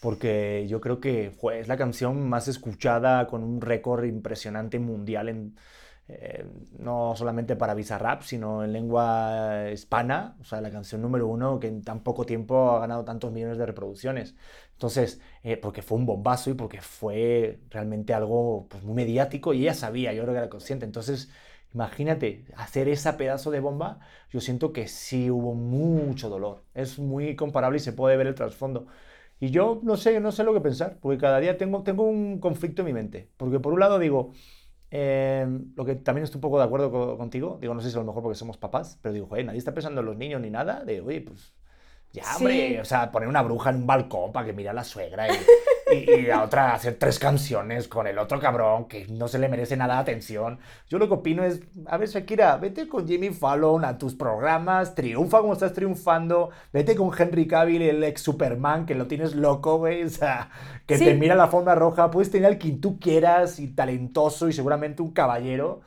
porque yo creo que fue, es la canción más escuchada con un récord impresionante mundial, en, eh, no solamente para Bizarrap, sino en lengua hispana, o sea, la canción número uno que en tan poco tiempo ha ganado tantos millones de reproducciones. Entonces, eh, porque fue un bombazo y porque fue realmente algo pues, muy mediático y ella sabía, yo creo que era consciente. Entonces, Imagínate, hacer esa pedazo de bomba, yo siento que sí hubo mucho dolor. Es muy comparable y se puede ver el trasfondo. Y yo no sé, no sé lo que pensar, porque cada día tengo, tengo un conflicto en mi mente. Porque por un lado digo, eh, lo que también estoy un poco de acuerdo co- contigo, digo, no sé si a lo mejor porque somos papás, pero digo, nadie está pensando en los niños ni nada, de, oye, pues ya, Sí. hombre, o sea, poner una bruja en un balcón para que mire a la suegra y, y, y la otra hacer tres canciones con el otro cabrón que no se le merece nada de atención. Yo lo que opino es, a ver, Shakira, vete con Jimmy Fallon a tus programas, triunfa como estás triunfando, vete con Henry Cavill, el ex Superman, que lo tienes loco, güey, o sea, que Sí. te mira la forma roja, puedes tener al quien tú quieras y talentoso y seguramente un caballero.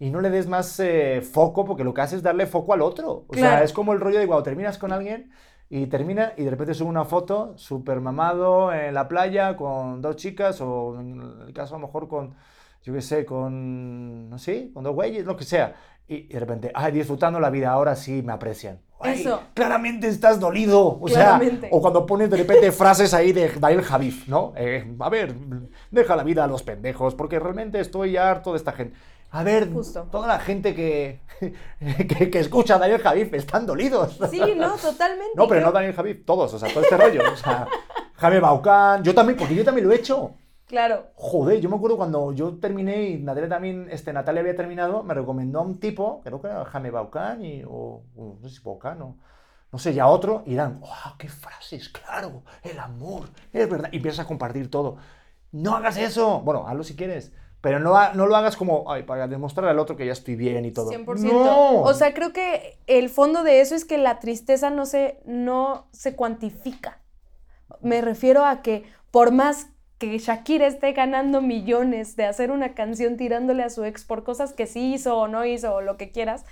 Y no le des más eh, foco, porque lo que hace es darle foco al otro. O sea, Claro. es como el rollo de cuando terminas con alguien y termina y de repente sube una foto súper mamado en la playa con dos chicas o en el caso a lo mejor con, yo qué sé, con, no sé, con dos güeyes, lo que sea. Y de repente, ay, disfrutando la vida, ahora sí me aprecian. Ay, Eso. Claramente estás dolido. O sea, Claramente. o cuando pones de repente frases ahí de Daniel Javif, ¿no? Eh, a ver, deja la vida a los pendejos, porque realmente estoy harto de esta gente. A ver, Justo. toda la gente que, que, que escucha a Daniel Javif están dolidos. Sí, no, totalmente. No, pero Creo- no Daniel Javif, todos, o sea, todo este rollo. O sea, Jaime Baucán, yo también, porque yo también lo he hecho. Claro. Joder, yo me acuerdo cuando yo terminé y Natalia también, este, Natalia había terminado, me recomendó a un tipo, creo que era Jaime Baucán, y, o, o no sé si Baucán o no sé, ya otro, y eran, ¡wow, qué frases! Claro, el amor, es verdad, y empiezas a compartir todo. No hagas eso. Bueno, hazlo si quieres, pero no, ha- no lo hagas como, ay, para demostrar al otro que ya estoy bien y todo. 100%. No. O sea, creo que el fondo de eso es que la tristeza no se, no se cuantifica. Me refiero a que por más que Shakira esté ganando millones de hacer una canción tirándole a su ex por cosas que sí hizo o no hizo o lo que quieras,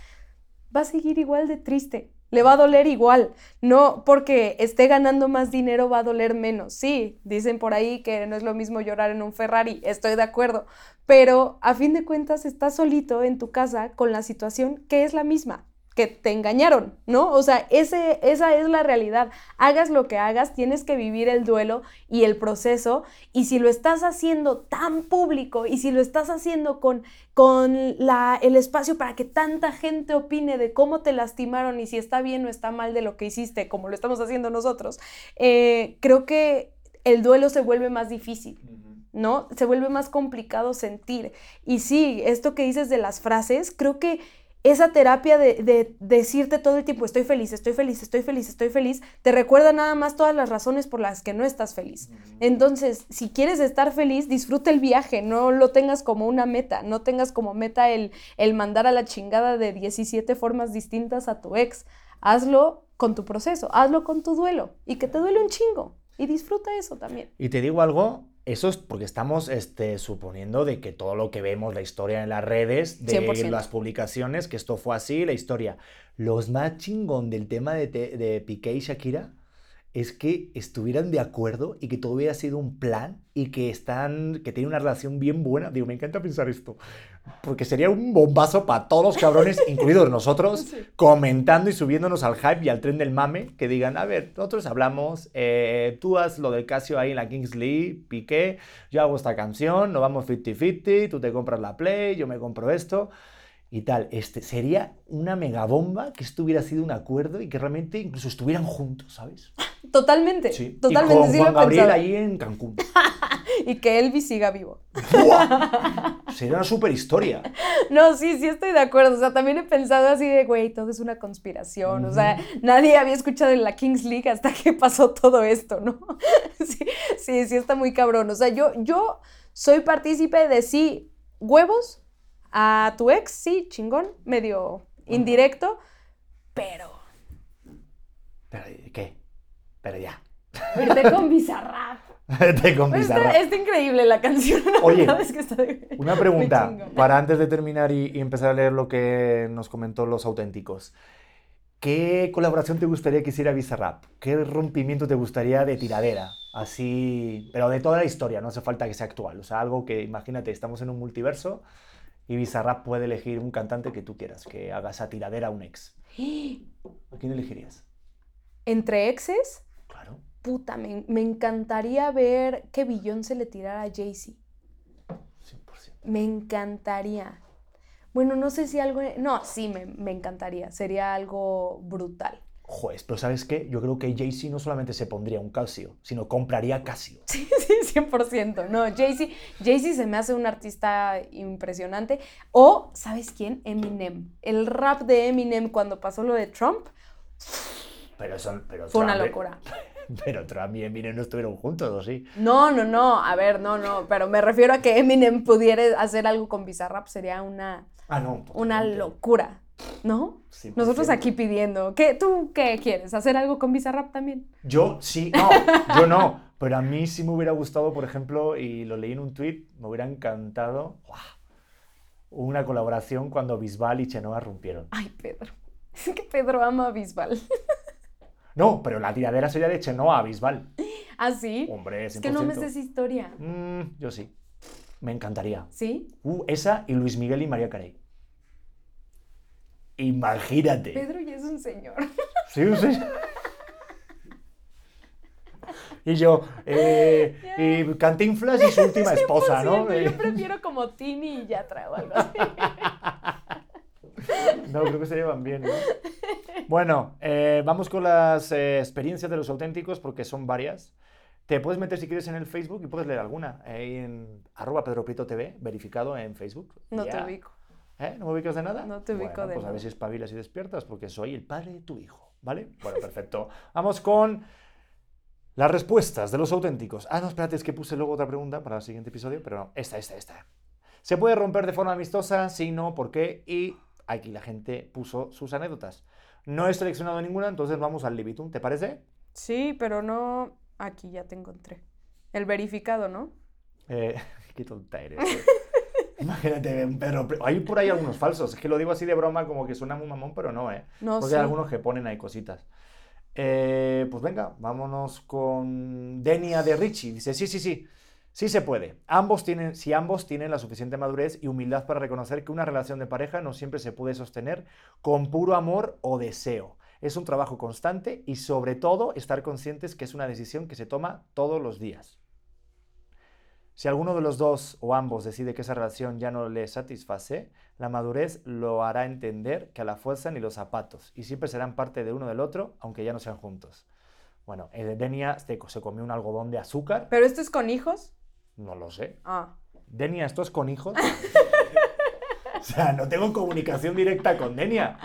va a seguir igual de triste. Le va a doler igual. No porque esté ganando más dinero va a doler menos. Sí, dicen por ahí que no es lo mismo llorar en un Ferrari. Estoy de acuerdo. Pero a fin de cuentas estás solito en tu casa con la situación que es la misma que te engañaron, ¿no? O sea, ese, esa es la realidad. Hagas lo que hagas, tienes que vivir el duelo y el proceso. Y si lo estás haciendo tan público y si lo estás haciendo con, con la, el espacio para que tanta gente opine de cómo te lastimaron y si está bien o está mal de lo que hiciste, como lo estamos haciendo nosotros, eh, creo que el duelo se vuelve más difícil. ¿No? Se vuelve más complicado sentir. Y sí, esto que dices de las frases, creo que esa terapia de, decirte todo el tiempo estoy feliz, estoy feliz, estoy feliz, estoy feliz, te recuerda nada más todas las razones por las que no estás feliz. Entonces, si quieres estar feliz, disfruta el viaje, no lo tengas como una meta, no tengas como meta el, el mandar a la chingada de 17 formas distintas a tu ex. Hazlo con tu proceso, hazlo con tu duelo y que te duele un chingo y disfruta eso también. Y te digo algo, eso es porque estamos este, suponiendo de que todo lo que vemos, la historia en las redes, de 100%. las publicaciones, que esto fue así, la historia. Los más chingón del tema de, de Piqué y Shakira es que estuvieran de acuerdo y que todo hubiera sido un plan y que están, que tienen una relación bien buena. Digo, me encanta pensar esto. Porque sería un bombazo para todos los cabrones, incluidos nosotros, comentando y subiéndonos al hype y al tren del mame, que digan, a ver, nosotros hablamos, eh, tú haz lo del Casio ahí en la Kings League, Piqué, yo hago esta canción, nos vamos 50-50, tú te compras la Play, yo me compro esto y tal. Este, sería una megabomba que esto hubiera sido un acuerdo y que realmente incluso estuvieran juntos, ¿sabes? Totalmente, Sí. totalmente y con sí lo Gabriel pensado. ahí en Cancún. Y que Elvis siga vivo. ¡Buah! Sería una super historia. No, sí, sí estoy de acuerdo. O sea, también he pensado así de, güey, todo es una conspiración. O sea, nadie había escuchado en la Kings League hasta que pasó todo esto, ¿no? Sí, sí, sí está muy cabrón. O sea, yo, yo soy partícipe de sí, huevos a tu ex, sí, chingón, medio indirecto, pero Pero, ¿qué? Pero ya. irte con Bizarrap. Te con Bizarrap. está increíble la canción. Oye, verdad es que está de- Una pregunta para antes de terminar y, y empezar a leer lo que nos comentó los auténticos. ¿Qué colaboración te gustaría que hiciera Bizarrap? ¿Qué rompimiento te gustaría de tiradera? Así, pero de toda la historia, no hace falta que sea actual. O sea, algo que, imagínate, estamos en un multiverso y Bizarrap puede elegir un cantante que tú quieras, que haga esa tiradera a un ex. ¿A quién elegirías? Entre exes. Puta, me, me encantaría ver que Beyoncé le tirara a Jay-Z. 100%. Me encantaría. Bueno, no sé si algo... No, sí, me, me encantaría. Sería algo brutal. Joder, pero ¿sabes qué? Yo creo que Jay-Z no solamente se pondría un Casio, sino compraría Casio. Sí, sí, 100%. No, Jay-Z Jay-Z se me hace un artista impresionante. O, ¿sabes quién? Eminem. El rap de Eminem cuando pasó lo de Trump Pero son, pero fue una locura. Pero Trump y Eminem no estuvieron juntos, ¿o sí? No, no, no. A ver, no, no. Pero me refiero a que Eminem pudiera hacer algo con Bizarrap. Sería una, Ah, no. una locura. ¿No? 100%. Nosotros aquí pidiendo. ¿Qué, ¿Tú qué quieres? ¿Hacer algo con Bizarrap también? Yo sí, no, yo no. Pero a mí sí me hubiera gustado, por ejemplo, y lo leí en un tweet, me hubiera encantado una colaboración cuando Bisbal y Chenoa rompieron. Ay, Pedro. Es que Pedro ama a Bisbal. No, pero la tiradera sería de Chenoa a Bisbal. ¿Ah, sí? Hombre, 100%. Es que no me sé esa historia. Mm, yo sí. Me encantaría. ¿Sí? Uh, esa y Luis Miguel y María Carey. Imagínate. Pedro ya es un señor. Sí, sí. Y yo, eh, y Cantinflas y su última esposa, ¿no? 100%, Yo Eh, prefiero como Tini y ya traigo algo así. No, creo que se llevan bien. ¿no? Bueno, eh, vamos con las eh, experiencias de los auténticos porque son varias. Te puedes meter si quieres en el Facebook y puedes leer alguna. Ahí en arroba Pedro Prieto TV, verificado en Facebook. No te ubico. ¿Eh? ¿No me ubicas de nada? No te ubico Bueno, de pues a ver si espabilas y despiertas porque soy el padre de tu hijo, ¿vale? Bueno, perfecto. Vamos con las respuestas de los auténticos. Ah, no, espérate, es que puse luego otra pregunta para el siguiente episodio, pero no, esta, esta, esta. ¿Se puede romper de forma amistosa? Sí, no, ¿por qué? Y aquí la gente puso sus anécdotas. No he seleccionado ninguna, entonces vamos al Libitum, ¿te parece? Sí, pero no. Aquí ya te encontré. El verificado, ¿no? Eh, qué tonta eres. eh. Imagínate, un perro. Hay por ahí algunos falsos. Es que lo digo así de broma, como que suena muy mamón, pero no, ¿eh? No Porque sé. hay algunos que ponen ahí cositas. Eh, pues venga, vámonos con Denia de Richie. Dice, sí, sí, sí, sí se puede. Ambos tienen, si ambos tienen la suficiente madurez y humildad para reconocer que una relación de pareja no siempre se puede sostener con puro amor o deseo. Es un trabajo constante y sobre todo estar conscientes que es una decisión que se toma todos los días. Si alguno de los dos o ambos decide que esa relación ya no le satisface, la madurez lo hará entender que a la fuerza ni los zapatos y siempre serán parte de uno del otro, aunque ya no sean juntos. Bueno, eh, Denia se, se comió un algodón de azúcar, ¿Pero esto es con hijos? No lo sé. Ah. Denia, ¿esto es con hijos? o sea, no tengo comunicación directa con Denia.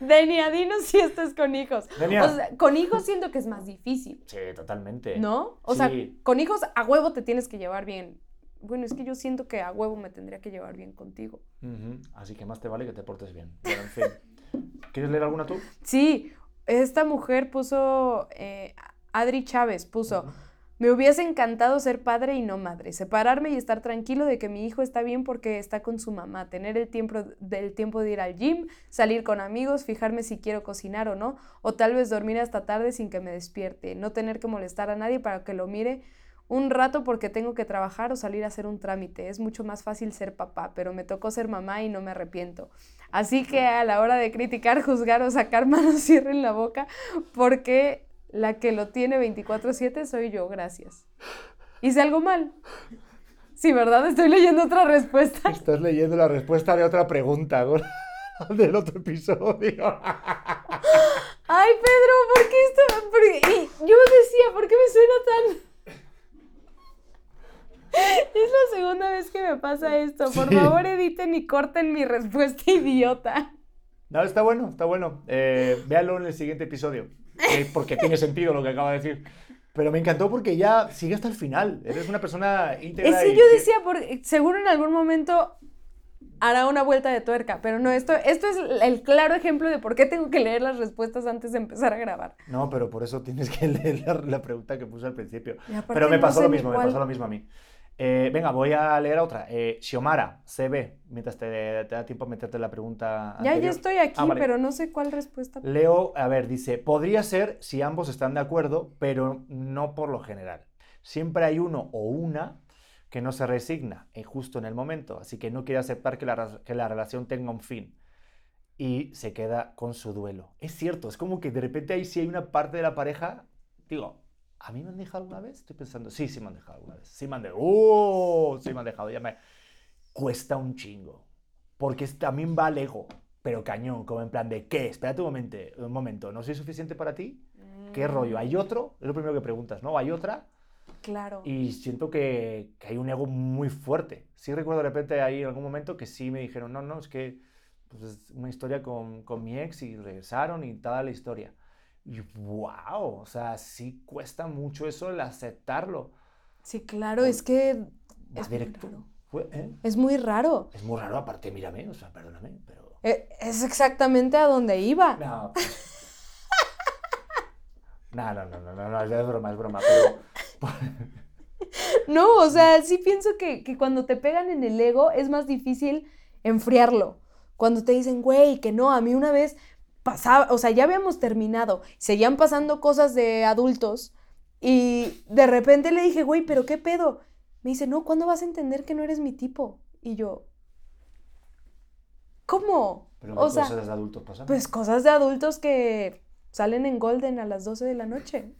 Denia, dinos si esto es con hijos. Denia. O sea, con hijos siento que es más difícil, Sí, totalmente. ¿no? O sea, con hijos a huevo te tienes que llevar bien. Bueno, es que yo siento que a huevo me tendría que llevar bien contigo. Así que más te vale que te portes bien. Pero en fin. ¿Quieres leer alguna tú? Sí, esta mujer puso, eh, Adri Chávez puso, me hubiese encantado ser padre y no madre, separarme y estar tranquilo de que mi hijo está bien porque está con su mamá, tener el tiempo, del tiempo de ir al gym, salir con amigos, fijarme si quiero cocinar o no, o tal vez dormir hasta tarde sin que me despierte, no tener que molestar a nadie para que lo mire un rato porque tengo que trabajar o salir a hacer un trámite. Es mucho más fácil ser papá, pero me tocó ser mamá y no me arrepiento. Así que a la hora de criticar, juzgar o sacar manos, cierren la boca porque la que lo tiene 24/7 soy yo, gracias. ¿Hice algo mal? Sí, ¿verdad? Estoy leyendo otra respuesta. Estás leyendo la respuesta de otra pregunta ¿no? del otro episodio. Ay, Pedro, ¿por qué esto? por qué- Y yo decía, ¿por qué me suena tan... Es la segunda vez que me pasa esto. Por Sí. favor, editen y corten mi respuesta idiota. No, está bueno, está bueno. Eh, véanlo en el siguiente episodio. Eh, porque tiene sentido lo que acaba de decir. Pero me encantó porque ya sigue hasta el final. Eres una persona íntegra. Es que y yo decía, por, seguro en algún momento hará una vuelta de tuerca, pero no, esto, esto es el claro ejemplo de por qué tengo que leer las respuestas antes de empezar a grabar. No, pero por eso tienes que leer la, la pregunta que puse al principio. Pero me no pasó sé lo mismo, me cuál. pasó lo mismo a mí. Eh, venga, voy a leer otra. Eh, Xiomara, CB, mientras te, te da tiempo a meterte la pregunta Ya, ya estoy aquí, Ah, vale. pero no sé cuál respuesta. Leo, a ver, dice, podría ser si ambos están de acuerdo, pero no por lo general. Siempre hay uno o una que no se resigna eh, justo en el momento, así que no quiere aceptar que la, que la relación tenga un fin y se queda con su duelo. Es cierto, es como que de repente ahí sí hay una parte de la pareja, digo, ¿a mí me han dejado alguna vez? Estoy pensando, sí, sí me han dejado alguna vez, sí me han dejado, ¡oh! Sí me han dejado, ya me... Cuesta un chingo, porque es- también va al ego, pero cañón, como en plan de, ¿qué? Espérate un momento, un momento, ¿no soy suficiente para ti? ¿Qué rollo? ¿Hay otro? Es lo primero que preguntas, ¿no? ¿Hay otra? Claro. Y siento que, que hay un ego muy fuerte. Sí recuerdo de repente ahí en algún momento que sí me dijeron, no, no, es que pues, es una historia con, con mi ex y regresaron y toda la historia. Y wow, o sea, sí cuesta mucho eso el aceptarlo. Sí, claro, es que Es muy raro. ¿eh? es muy raro. Es muy raro, aparte, mírame, o sea, perdóname, pero... Eh, Es exactamente a donde iba. No. pues. No, no, no, no, no, no, es broma, es broma, pero... No, o sea, sí pienso que, que cuando te pegan en el ego es más difícil enfriarlo. Cuando te dicen, güey, que no, a mí una vez pasaba, o sea, ya habíamos terminado, seguían pasando cosas de adultos y de repente le dije, güey, pero qué pedo. Me dice, no, ¿cuándo vas a entender que no eres mi tipo? Y yo, ¿cómo? Pero o ¿qué sea, cosas de adultos pasan? pues cosas de adultos que salen en Golden a las 12 de la noche. y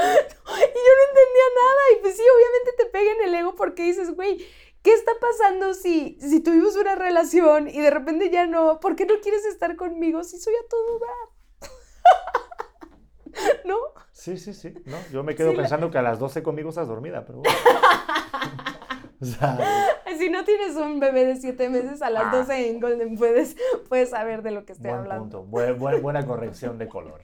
yo no entendía nada. Y pues sí, obviamente te pega en el ego porque dices, güey, ¿qué está pasando si, si tuvimos una relación y de repente ya no? ¿Por qué no quieres estar conmigo si soy a todo dar? ¿No? Sí, sí, sí. No, yo me quedo Sí, la- pensando que a las 12 conmigo estás dormida, pero bueno. o sea, Si no tienes un bebé de 7 meses, a las Ah. 12 en Golden puedes, puedes saber de lo que estoy buen hablando. punto. Bue- bue- buena corrección de color.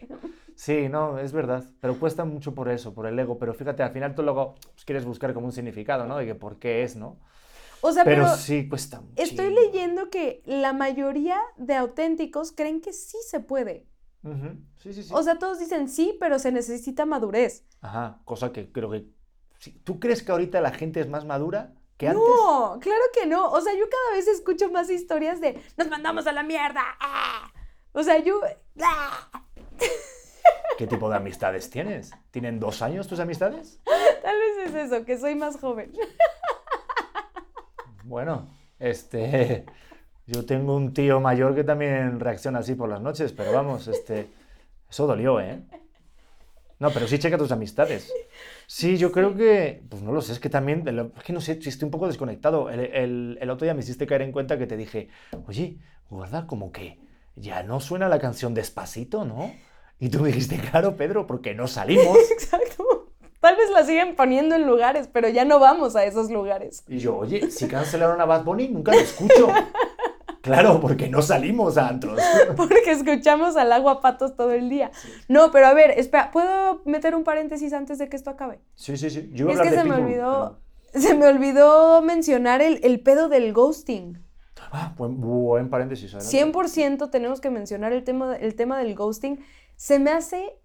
Sí, no, es verdad. Pero cuesta mucho por eso, por el ego. Pero fíjate, al final tú luego pues, quieres buscar como un significado, ¿no? De que por qué es, ¿no? O sea, Pero, pero, sí, cuesta mucho. Estoy leyendo que la mayoría de auténticos creen que sí se puede. Sí, sí, sí. O sea, todos dicen sí, pero se necesita madurez. Ajá, cosa que creo que... sí. ¿Tú crees que ahorita la gente es más madura que antes? No, claro que no. O sea, yo cada vez escucho más historias de nos mandamos a la mierda. ¡ah! O sea, yo. ¡ah! ¿Qué tipo de amistades tienes? ¿Tienen dos años tus amistades? Tal vez es eso, que soy más joven. Bueno, este... Yo tengo un tío mayor que también reacciona así por las noches, pero vamos, este... Eso dolió, ¿eh? No, pero sí checa tus amistades. Sí, yo creo que... Pues no lo sé, es que también... Es que no sé, estoy un poco desconectado. El, el- el otro día me hiciste caer en cuenta que te dije, oye, guarda, como que ya no suena la canción Despacito, ¿no? Y tú me dijiste, claro, Pedro, porque no salimos. Exacto. Tal vez la siguen poniendo en lugares, pero ya no vamos a esos lugares. Y yo, oye, si cancelaron a Bad Bunny, nunca lo escucho. Claro, porque no salimos a antros. Porque escuchamos al agua patos todo el día. No, pero a ver, espera, ¿puedo meter un paréntesis antes de que esto acabe? Sí, sí, sí. Yo iba a Es que de se me olvidó. Se me olvidó mencionar el, el pedo del ghosting. Ah, buen, buen paréntesis. adelante. 100% tenemos que mencionar el tema, el tema del ghosting. Se me hace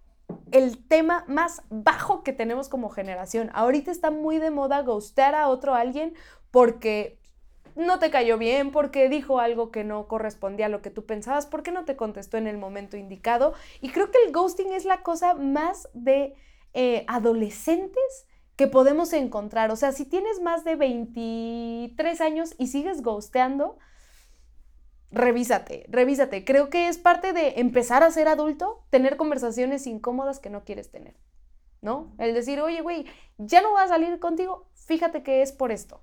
el tema más bajo que tenemos como generación. Ahorita está muy de moda ghostear a otro alguien porque no te cayó bien, porque dijo algo que no correspondía a lo que tú pensabas, porque no te contestó en el momento indicado. Y creo que el ghosting es la cosa más de eh, adolescentes que podemos encontrar. O sea, si tienes más de 23 años y sigues ghosteando, revísate, revísate. Creo que es parte de empezar a ser adulto, tener conversaciones incómodas que no quieres tener, ¿no? El decir, oye, güey, ya no voy a salir contigo, fíjate que es por esto.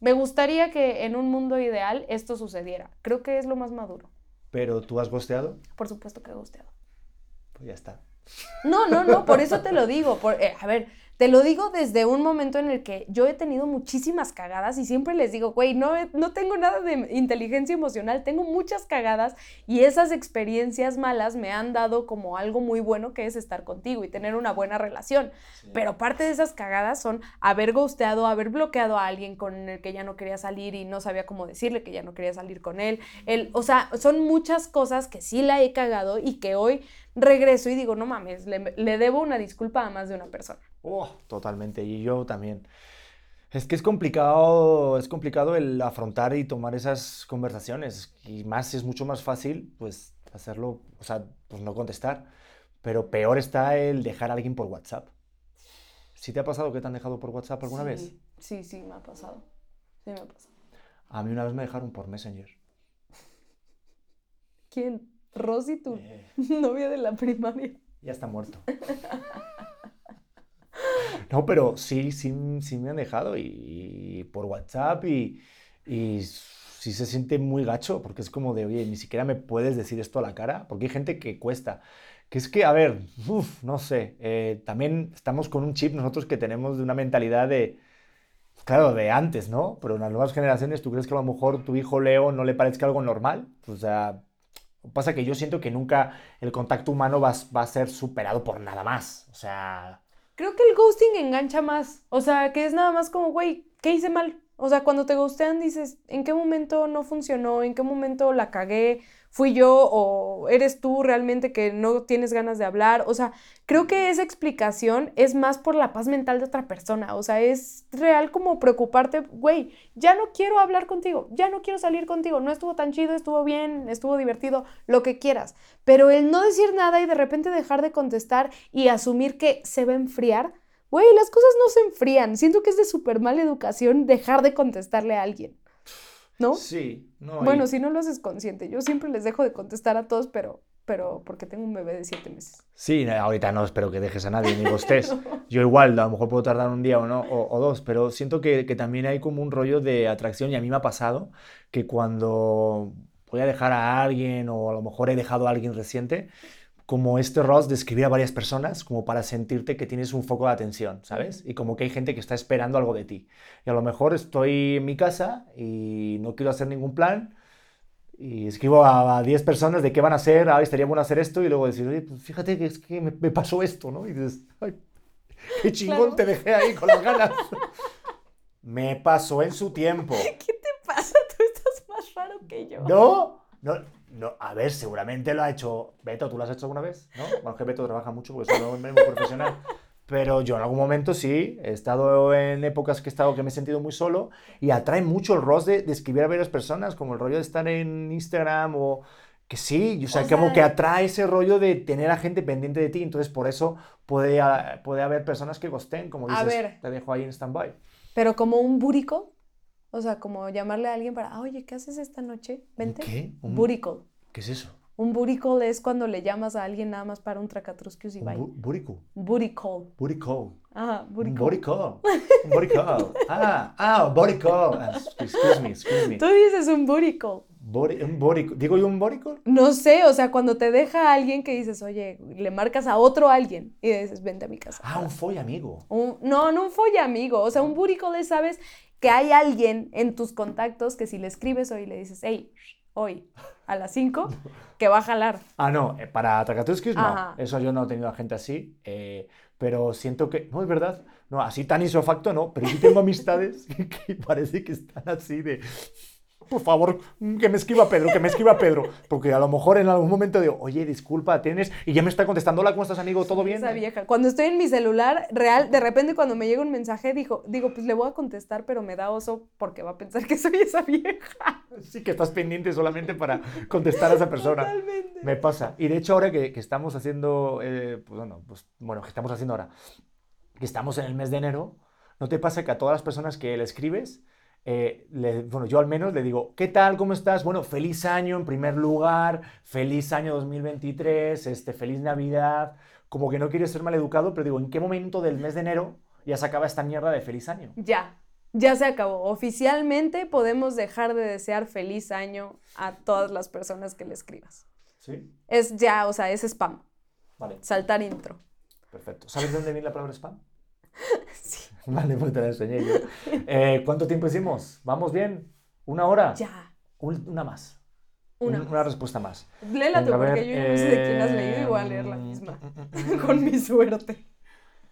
Me gustaría que en un mundo ideal esto sucediera. Creo que es lo más maduro. Pero tú has gosteado, Por supuesto que he gusteado. pues ya está. No, no, no, por eso te lo digo. por- eh, a ver, te lo digo desde un momento en el que yo he tenido muchísimas cagadas y siempre les digo, güey, no, no tengo nada de inteligencia emocional, tengo muchas cagadas y esas experiencias malas me han dado como algo muy bueno que es estar contigo y tener una buena relación. Pero parte de esas cagadas son haber ghosteado, haber bloqueado a alguien con el que ya no quería salir y no sabía cómo decirle que ya no quería salir con él. El, o sea, son muchas cosas que sí la he cagado y que hoy regreso y digo, no mames, le, le debo una disculpa a más de una persona. Oh, totalmente. Y yo también. Es que es complicado, es complicado el afrontar y tomar esas conversaciones. Y más, es mucho más fácil, pues, hacerlo, o sea, pues no contestar. Pero peor está el dejar a alguien por WhatsApp. ¿Sí te ha pasado que te han dejado por WhatsApp alguna vez? Sí, Sí, sí, me ha pasado. Sí, me ha pasado. A mí una vez me dejaron por Messenger. ¿Quién? Rosy, tu Eh, novia de la primaria. ya está muerto. No, pero sí, sí, sí me han dejado y, y por WhatsApp y, y sí se siente muy gacho porque es como de, oye, ni siquiera me puedes decir esto a la cara porque hay gente que cuesta. Que es que, a ver, uf, no sé, eh, también estamos con un chip nosotros que tenemos de una mentalidad de, claro, de antes, ¿no? Pero en las nuevas generaciones, ¿tú crees que a lo mejor tu hijo Leo no le parezca algo normal? O sea, pasa que yo siento que nunca el contacto humano va, va a ser superado por nada más. O sea, Creo que el ghosting engancha más. O sea, que es nada más como, güey, ¿qué hice mal? O sea, cuando te ghostean dices, ¿en qué momento no funcionó? ¿En qué momento la cagué? ¿Fui yo o eres tú realmente que no tienes ganas de hablar? O sea, creo que esa explicación es más por la paz mental de otra persona. O sea, es real como preocuparte, güey, ya no quiero hablar contigo, ya no quiero salir contigo, no estuvo tan chido, estuvo bien, estuvo divertido, lo que quieras. Pero el no decir nada y de repente dejar de contestar y asumir que se va a enfriar, güey, las cosas no se enfrían. Siento que es de súper mala educación dejar de contestarle a alguien. ¿No? sí, no. Bueno, y- si no lo haces consciente. Yo siempre les dejo de contestar a todos, pero, pero porque tengo un bebé de siete meses. Sí, no, ahorita no espero que dejes a nadie ni gostes. Yo igual, a lo mejor puedo tardar un día o, no, o, o dos, pero siento que, que también hay como un rollo de atracción y a mí me ha pasado que cuando voy a dejar a alguien o a lo mejor he dejado a alguien reciente, como este Ross de escribir a varias personas como para sentirte que tienes un foco de atención, ¿sabes? Y como que hay gente que está esperando algo de ti. Y a lo mejor estoy en mi casa y no quiero hacer ningún plan y escribo a, a 10 personas de qué van a hacer, ah, estaría bueno hacer esto, y luego decir, oye, pues fíjate que es que me, me pasó esto, ¿no? Y dices, ay, qué chingón Claro. te dejé ahí con las ganas. me pasó en su tiempo. ¿Qué te pasa? Tú estás más raro que yo. ¿No? No, no, a ver, seguramente lo ha hecho Beto, ¿tú lo has hecho alguna vez? ¿No? Bueno, que Beto trabaja mucho porque es un muy profesional. Pero yo en algún momento sí, he estado en épocas que he estado que me he sentido muy solo y atrae mucho el rol de, de escribir a varias personas, como el rollo de estar en Instagram o que sí, o sea, O como sea- que atrae ese rollo de tener a gente pendiente de ti, entonces por eso puede, puede haber personas que gosten, como A dices, ver. te dejo ahí en stand-by. Pero como un búrico, o sea, como llamarle a alguien para, "Ah, oye, ¿qué haces esta noche? Vente. qué? Un- Burico. ¿Qué es eso? Un burico es cuando le llamas a alguien nada más para un tracatruscus y bye. bu- burico. Booty call. Booty call. Ajá, body call. Ah, ah, body call. Ah, Excuse me, excuse me. Tú dices un. Body- un call. ¿Digo yo un call? No sé, o sea, cuando te deja alguien que dices, oye, le marcas a otro alguien y dices, vente a mi casa. Ah, un folla amigo. Un- no, no un folla amigo. O sea, un call es, sabes, que hay alguien en tus contactos que si le escribes hoy le dices, hey, hoy a las 5, que va a jalar. Ah, no, eh, para Tracatuskis no. Ajá. Eso yo no he tenido a gente así. eh, pero siento que. No, es verdad. No, así tan isofacto no. Pero sí tengo amistades que parece que están así de. Por favor, que me escriba Pedro, que me escriba Pedro. Porque a lo mejor en algún momento digo, oye, disculpa, tienes. Y ya me está contestando, hola, ¿cómo estás, amigo? ¿Todo bien? Esa vieja. Cuando estoy en mi celular, real, de repente cuando me llega un mensaje, digo, digo, pues le voy a contestar, pero me da oso porque va a pensar que soy esa vieja. Sí, que estás pendiente solamente para contestar a esa persona. Totalmente. Me pasa. Y de hecho, ahora que, que estamos haciendo, eh, pues, bueno, pues, bueno, que estamos haciendo ahora, que estamos en el mes de enero, ¿no te pasa que a todas las personas que le escribes, eh, le- bueno, yo al menos le digo, ¿qué tal? ¿Cómo estás? Bueno, feliz año en primer lugar, feliz año 2023, este, feliz Navidad. Como que no quiero ser maleducado, pero digo, ¿en qué momento del mes de enero ya se acaba esta mierda de feliz año? Ya, ya se acabó. Oficialmente podemos dejar de desear feliz año a todas las personas que le escribas. Sí. Es ya, o sea, es spam. Vale, Saltar intro. perfecto. ¿Sabes de dónde viene la palabra spam? Vale, pues te la enseñé yo. Eh, ¿Cuánto tiempo hicimos? ¿Vamos bien? ¿Una hora? Ya. Un- una más. Una. Un- respuesta más. Léela tú, porque yo ya no sé de quién has leído y voy a eh, leer la misma. mm, Con mi suerte.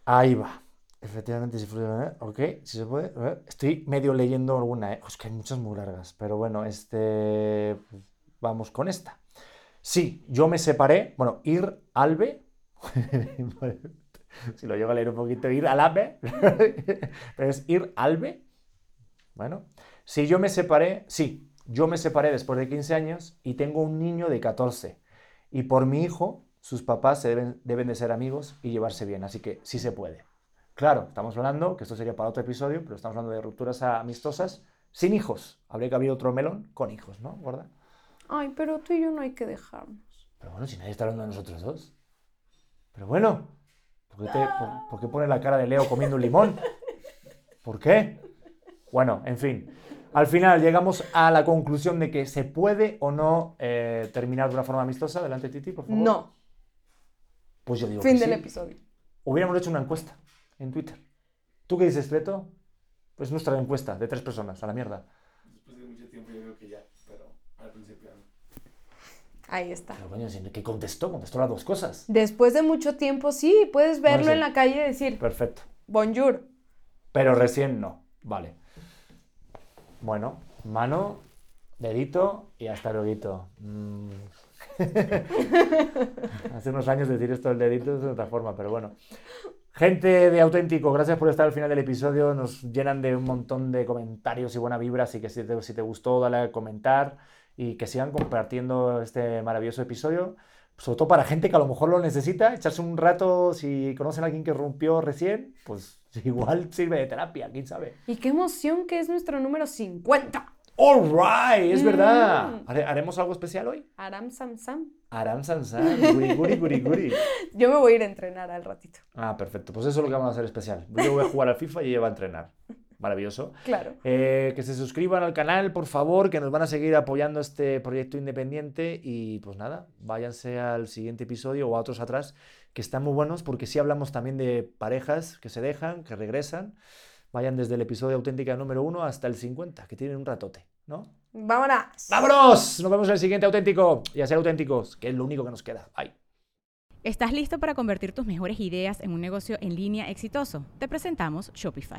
Ahí va. Efectivamente, si fuera, ¿eh? ok, si se puede. Estoy medio leyendo alguna, ¿eh? Es que hay muchas muy largas, pero bueno, este. Vamos con esta. Sí, yo me separé. Bueno, ir albe. si lo llego a leer un poquito, ir al ave. pero es ir albe. Bueno, si yo me separé, sí, yo me separé después de 15 años y tengo un niño de 14. Y por mi hijo, sus papás se deben, deben de ser amigos y llevarse bien, así que sí se puede. Claro, estamos hablando, que esto sería para otro episodio, pero estamos hablando de rupturas amistosas sin hijos. Habría que haber otro melón con hijos, ¿no? ¿Gorda? Ay, pero tú y yo no hay que dejarnos. Pero bueno, si nadie está hablando de nosotros dos. Pero bueno, ¿por qué, te- por- por qué pone la cara de Leo comiendo un limón? ¿Por qué? Bueno, en fin. Al final llegamos a la conclusión de que se puede o no eh, terminar de una forma amistosa. Adelante, Titi, por favor. No. Pues yo digo Fin que del sí. episodio. Hubiéramos hecho una encuesta en Twitter. ¿Tú qué dices, Beto? Pues nuestra encuesta de tres personas, a la mierda. Después de mucho tiempo yo creo que ya, pero al principio no. Ahí está. Pero si- ¿qué contestó? Contestó las dos cosas. Después de mucho tiempo, sí, puedes verlo sí. en la calle y decir, Perfecto. bonjour. Pero recién no. Vale. Bueno, mano, dedito y hasta luego. Mm. Hace unos años decir esto del dedito es de otra forma, pero bueno. Gente de auténtico, gracias por estar al final del episodio. Nos llenan de un montón de comentarios y buena vibra, así que si te, si te gustó, dale a comentar y que sigan compartiendo este maravilloso episodio. Sobre todo para gente que a lo mejor lo necesita, echarse un rato, si conocen a alguien que rompió recién, pues igual sirve de terapia, quién sabe. Y qué emoción que es nuestro número 50. All right, es verdad. Mm. Hare- ¿Haremos algo especial hoy? Aram Sam Sam. Aram san san, guri guri guri guri. Yo me voy a ir a entrenar al ratito. Ah, perfecto. Pues eso es lo que vamos a hacer especial. Yo voy a jugar al FIFA y ella va a entrenar. Maravilloso. Claro. Eh, que se suscriban al canal, por favor, que nos van a seguir apoyando este proyecto independiente. Y pues nada, váyanse al siguiente episodio o a otros atrás, que están muy buenos, porque sí hablamos también de parejas que se dejan, que regresan. Vayan desde el episodio auténtica número 1 hasta el 50, que tienen un ratote, ¿no? Vámonos. ¡Vámonos! Nos vemos en el siguiente auténtico. Y a ser auténticos, que es lo único que nos queda. Bye. ¿Estás listo para convertir tus mejores ideas en un negocio en línea exitoso? Te presentamos Shopify.